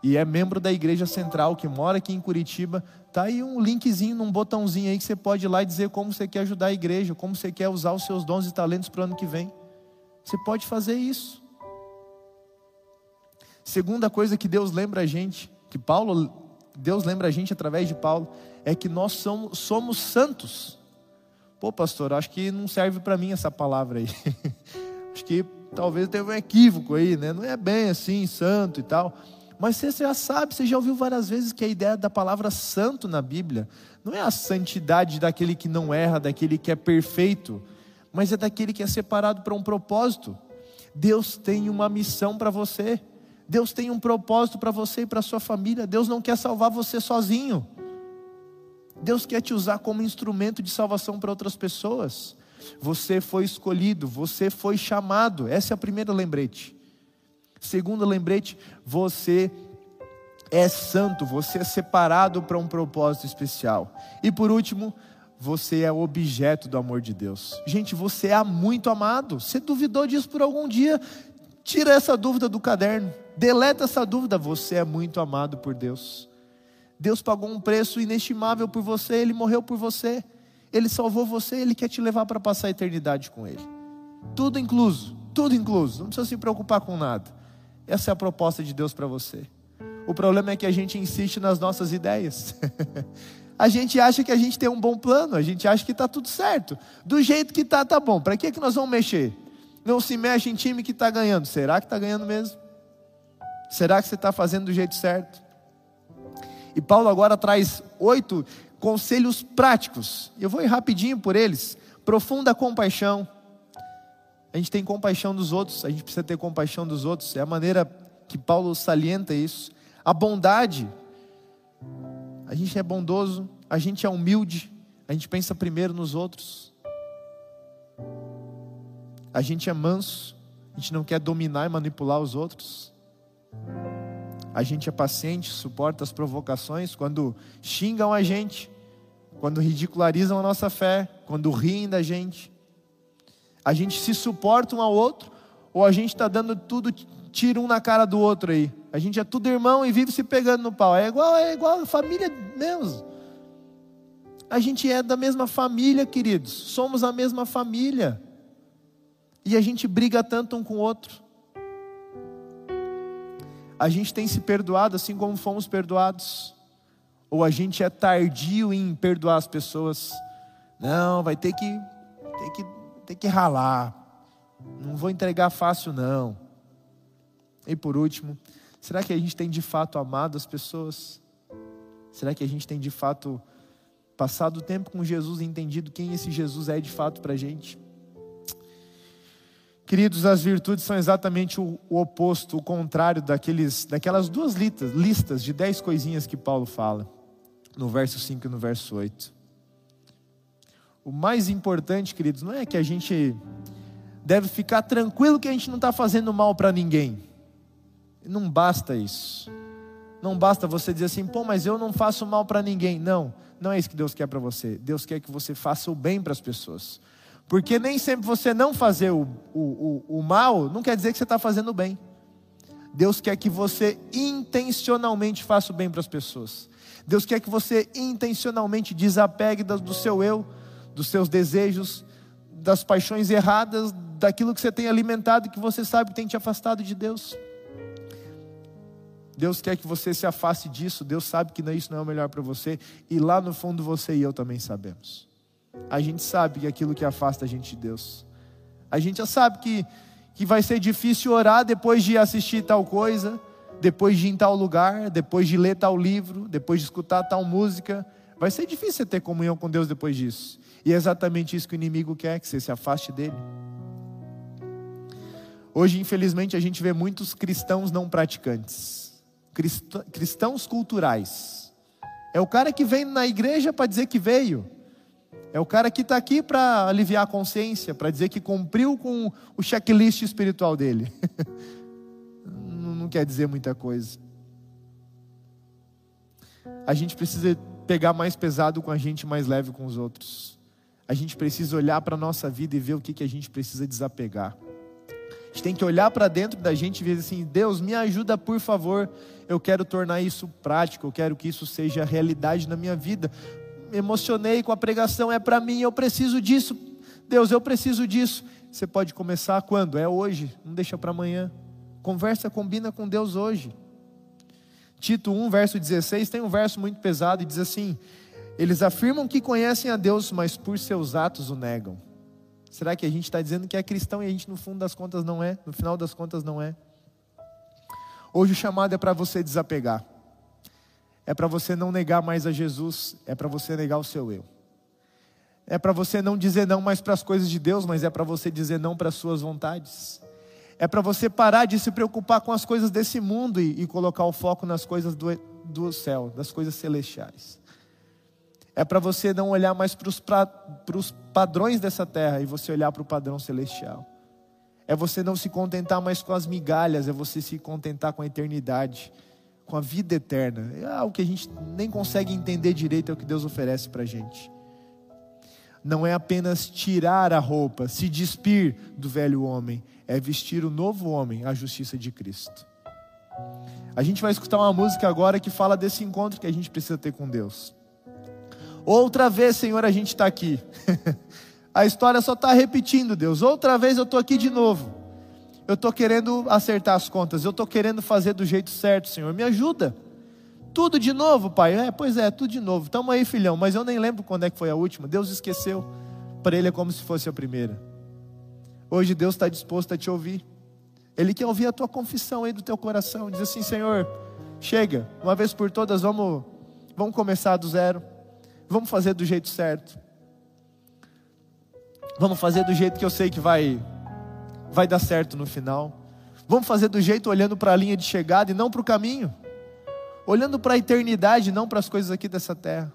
e é membro da igreja central, que mora aqui em Curitiba, tá aí um linkzinho, num botãozinho aí que você pode ir lá e dizer como você quer ajudar a igreja, como você quer usar os seus dons e talentos para o ano que vem. Você pode fazer isso. Segunda coisa que Deus lembra a gente, que Paulo, Deus lembra a gente através de Paulo, é que nós somos, somos santos. Pô, pastor, acho que não serve para mim essa palavra aí. acho que talvez tenha um equívoco aí, né? Não é bem assim, santo e tal. Mas você já sabe, você já ouviu várias vezes que a ideia da palavra santo na Bíblia não é a santidade daquele que não erra, daquele que é perfeito, mas é daquele que é separado para um propósito. Deus tem uma missão para você. Deus tem um propósito para você e para sua família. Deus não quer salvar você sozinho. Deus quer te usar como instrumento de salvação para outras pessoas. Você foi escolhido, você foi chamado. Essa é a primeira lembrete. Segundo lembrete, você é santo, você é separado para um propósito especial. E por último, você é objeto do amor de Deus. Gente, você é muito amado. Você duvidou disso por algum dia? Tira essa dúvida do caderno. Deleta essa dúvida. Você é muito amado por Deus. Deus pagou um preço inestimável por você, Ele morreu por você, Ele salvou você, Ele quer te levar para passar a eternidade com Ele. Tudo incluso, tudo incluso, não precisa se preocupar com nada. Essa é a proposta de Deus para você. O problema é que a gente insiste nas nossas ideias. a gente acha que a gente tem um bom plano, a gente acha que está tudo certo. Do jeito que está, tá bom. Para que, que nós vamos mexer? Não se mexe em time que está ganhando. Será que está ganhando mesmo? Será que você está fazendo do jeito certo? E Paulo agora traz oito conselhos práticos. Eu vou ir rapidinho por eles. Profunda compaixão. A gente tem compaixão dos outros, a gente precisa ter compaixão dos outros. É a maneira que Paulo salienta isso. A bondade. A gente é bondoso, a gente é humilde, a gente pensa primeiro nos outros. A gente é manso, a gente não quer dominar e manipular os outros. A gente é paciente, suporta as provocações quando xingam a gente, quando ridicularizam a nossa fé, quando riem da gente. A gente se suporta um ao outro, ou a gente está dando tudo, tira um na cara do outro aí. A gente é tudo irmão e vive se pegando no pau. É igual, é igual a família mesmo. A gente é da mesma família, queridos. Somos a mesma família. E a gente briga tanto um com o outro a gente tem se perdoado assim como fomos perdoados? Ou a gente é tardio em perdoar as pessoas? Não, vai ter que, ter que, ter que ralar. Não vou entregar fácil, não. E por último, será que a gente tem de fato amado as pessoas? Será que a gente tem de fato passado o tempo com Jesus e entendido quem esse Jesus é de fato para a gente? Queridos, as virtudes são exatamente o, o oposto, o contrário daqueles, daquelas duas listas, listas de dez coisinhas que Paulo fala, no verso 5 e no verso 8. O mais importante, queridos, não é que a gente deve ficar tranquilo que a gente não está fazendo mal para ninguém. Não basta isso. Não basta você dizer assim, pô, mas eu não faço mal para ninguém. Não, não é isso que Deus quer para você. Deus quer que você faça o bem para as pessoas. Porque nem sempre você não fazer o, o, o, o mal não quer dizer que você está fazendo o bem. Deus quer que você intencionalmente faça o bem para as pessoas. Deus quer que você intencionalmente desapegue do seu eu, dos seus desejos, das paixões erradas, daquilo que você tem alimentado e que você sabe que tem te afastado de Deus. Deus quer que você se afaste disso, Deus sabe que isso não é o melhor para você, e lá no fundo você e eu também sabemos a gente sabe que aquilo que afasta a gente de Deus. A gente já sabe que, que vai ser difícil orar depois de assistir tal coisa, depois de ir em tal lugar, depois de ler tal livro, depois de escutar tal música. Vai ser difícil você ter comunhão com Deus depois disso. E é exatamente isso que o inimigo quer, que você se afaste dele. Hoje, infelizmente, a gente vê muitos cristãos não praticantes, cristãos culturais. É o cara que vem na igreja para dizer que veio, é o cara que está aqui para aliviar a consciência, para dizer que cumpriu com o checklist espiritual dele. não quer dizer muita coisa. A gente precisa pegar mais pesado com a gente, mais leve com os outros. A gente precisa olhar para a nossa vida e ver o que, que a gente precisa desapegar. A gente tem que olhar para dentro da gente e ver assim: Deus, me ajuda, por favor. Eu quero tornar isso prático, eu quero que isso seja realidade na minha vida me emocionei com a pregação, é para mim, eu preciso disso. Deus, eu preciso disso. Você pode começar quando? É hoje, não deixa para amanhã. Conversa, combina com Deus hoje. Tito 1, verso 16, tem um verso muito pesado e diz assim: Eles afirmam que conhecem a Deus, mas por seus atos o negam. Será que a gente está dizendo que é cristão e a gente, no fundo das contas, não é? No final das contas, não é? Hoje o chamado é para você desapegar é para você não negar mais a Jesus, é para você negar o seu eu. É para você não dizer não mais para as coisas de Deus, mas é para você dizer não para as suas vontades. É para você parar de se preocupar com as coisas desse mundo e, e colocar o foco nas coisas do, do céu, das coisas celestiais. É para você não olhar mais para os padrões dessa terra e você olhar para o padrão celestial. É você não se contentar mais com as migalhas, é você se contentar com a eternidade com a vida eterna. É algo que a gente nem consegue entender direito é o que Deus oferece para a gente. Não é apenas tirar a roupa, se despir do velho homem, é vestir o novo homem, a justiça de Cristo. A gente vai escutar uma música agora que fala desse encontro que a gente precisa ter com Deus. Outra vez, Senhor, a gente está aqui. a história só está repetindo, Deus. Outra vez eu estou aqui de novo. Eu estou querendo acertar as contas, eu estou querendo fazer do jeito certo, Senhor, me ajuda. Tudo de novo, pai? É, pois é, tudo de novo. Tamo aí, filhão, mas eu nem lembro quando é que foi a última. Deus esqueceu. Para ele é como se fosse a primeira. Hoje Deus está disposto a te ouvir. Ele quer ouvir a tua confissão aí do teu coração. Diz assim, Senhor, chega, uma vez por todas, vamos, vamos começar do zero. Vamos fazer do jeito certo. Vamos fazer do jeito que eu sei que vai vai dar certo no final. Vamos fazer do jeito olhando para a linha de chegada e não para o caminho. Olhando para a eternidade, não para as coisas aqui dessa terra.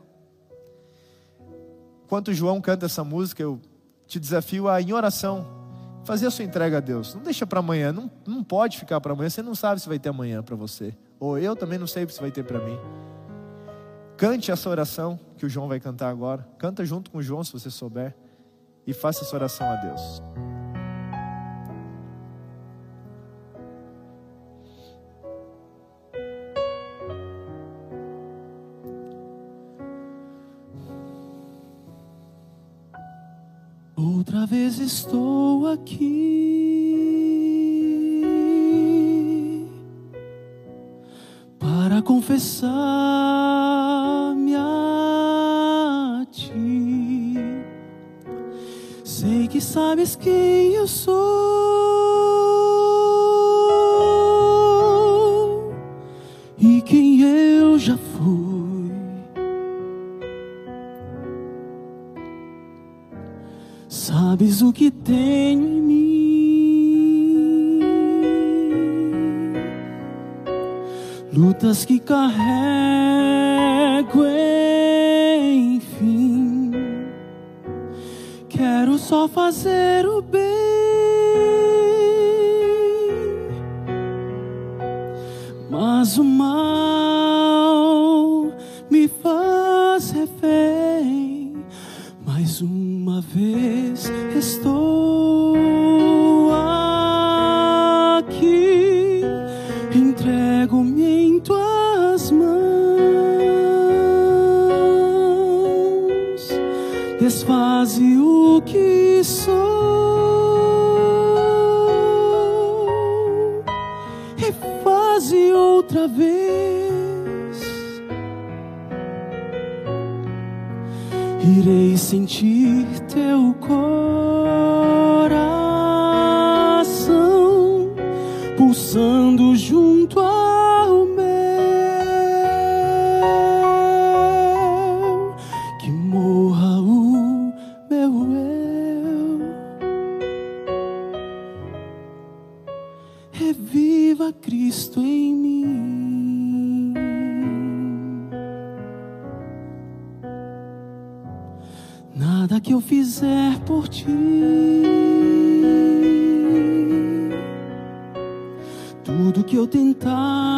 Enquanto João canta essa música, eu te desafio a, em oração, fazer a sua entrega a Deus. Não deixa para amanhã, não, não pode ficar para amanhã. Você não sabe se vai ter amanhã para você. Ou eu também não sei se vai ter para mim. Cante essa oração que o João vai cantar agora. Canta junto com o João, se você souber. E faça essa oração a Deus.
Outra vez estou aqui para confessar-me a ti. Sei que sabes quem eu sou sabes o que tenho em mim, lutas que carrego, enfim. Quero só fazer mas o que eu tentar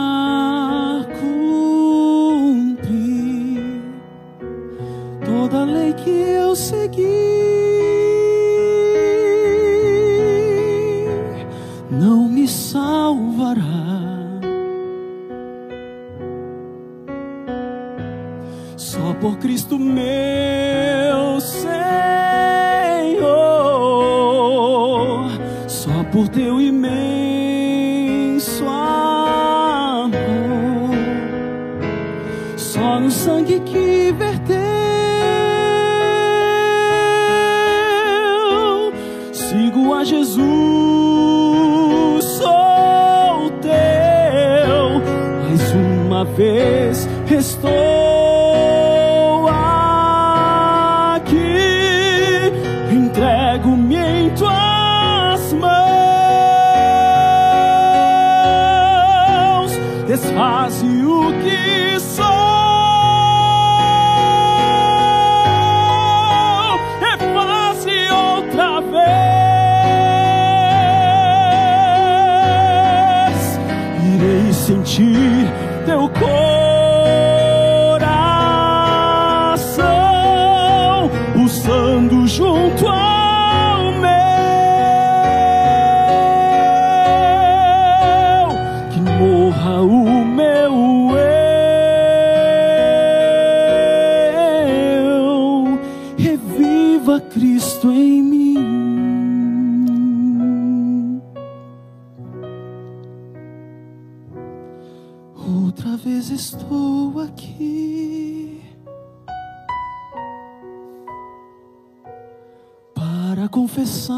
para confessar-me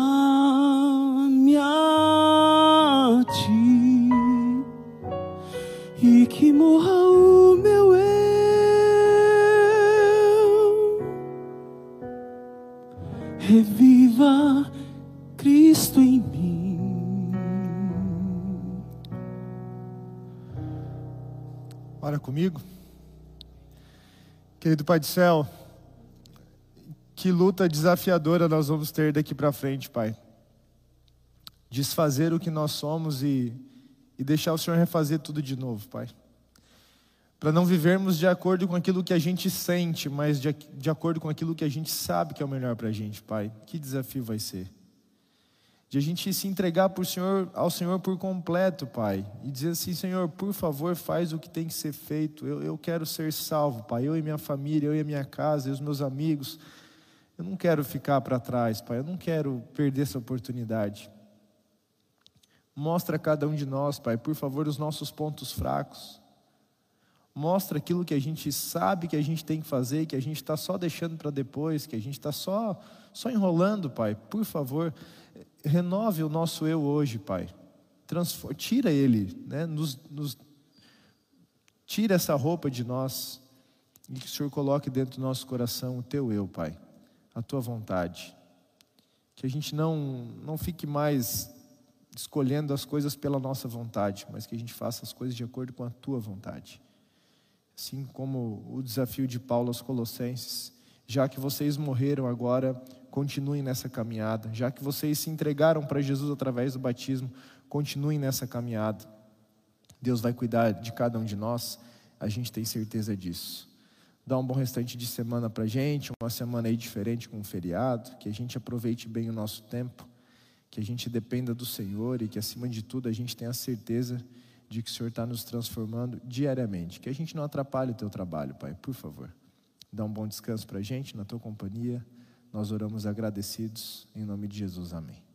a ti e que morra o meu eu, reviva Cristo em mim.
Ora comigo. Querido Pai do Céu, que luta desafiadora nós vamos ter daqui para frente, Pai. Desfazer o que nós somos e, e deixar o Senhor refazer tudo de novo, Pai. Para não vivermos de acordo com aquilo que a gente sente, mas de, de acordo com aquilo que a gente sabe que é o melhor para a gente, Pai. Que desafio vai ser? de a gente se entregar por Senhor, ao Senhor por completo, Pai, e dizer assim: Senhor, por favor, faz o que tem que ser feito. Eu, eu quero ser salvo, Pai, eu e minha família, eu e minha casa, e os meus amigos. Eu não quero ficar para trás, Pai, eu não quero perder essa oportunidade. Mostra a cada um de nós, Pai, por favor, os nossos pontos fracos. Mostra aquilo que a gente sabe que a gente tem que fazer, que a gente está só deixando para depois, que a gente está só, só enrolando, Pai. Por favor, renove o nosso eu hoje, Pai. Transfor tira ele, né? nos, nos, tira essa roupa de nós e que o Senhor coloque dentro do nosso coração o teu eu, Pai, a tua vontade. Que a gente não, não fique mais escolhendo as coisas pela nossa vontade, mas que a gente faça as coisas de acordo com a tua vontade. Assim como o desafio de Paulo aos Colossenses, já que vocês morreram agora, continuem nessa caminhada. Já que vocês se entregaram para Jesus através do batismo, continuem nessa caminhada. Deus vai cuidar de cada um de nós, a gente tem certeza disso. Dá um bom restante de semana para gente, uma semana aí diferente com um feriado, que a gente aproveite bem o nosso tempo, que a gente dependa do Senhor e que, acima de tudo, a gente tenha a certeza de que o Senhor está nos transformando diariamente. Que a gente não atrapalhe o teu trabalho, Pai, por favor. Dá um bom descanso para gente, na tua companhia. Nós oramos agradecidos, em nome de Jesus, amém.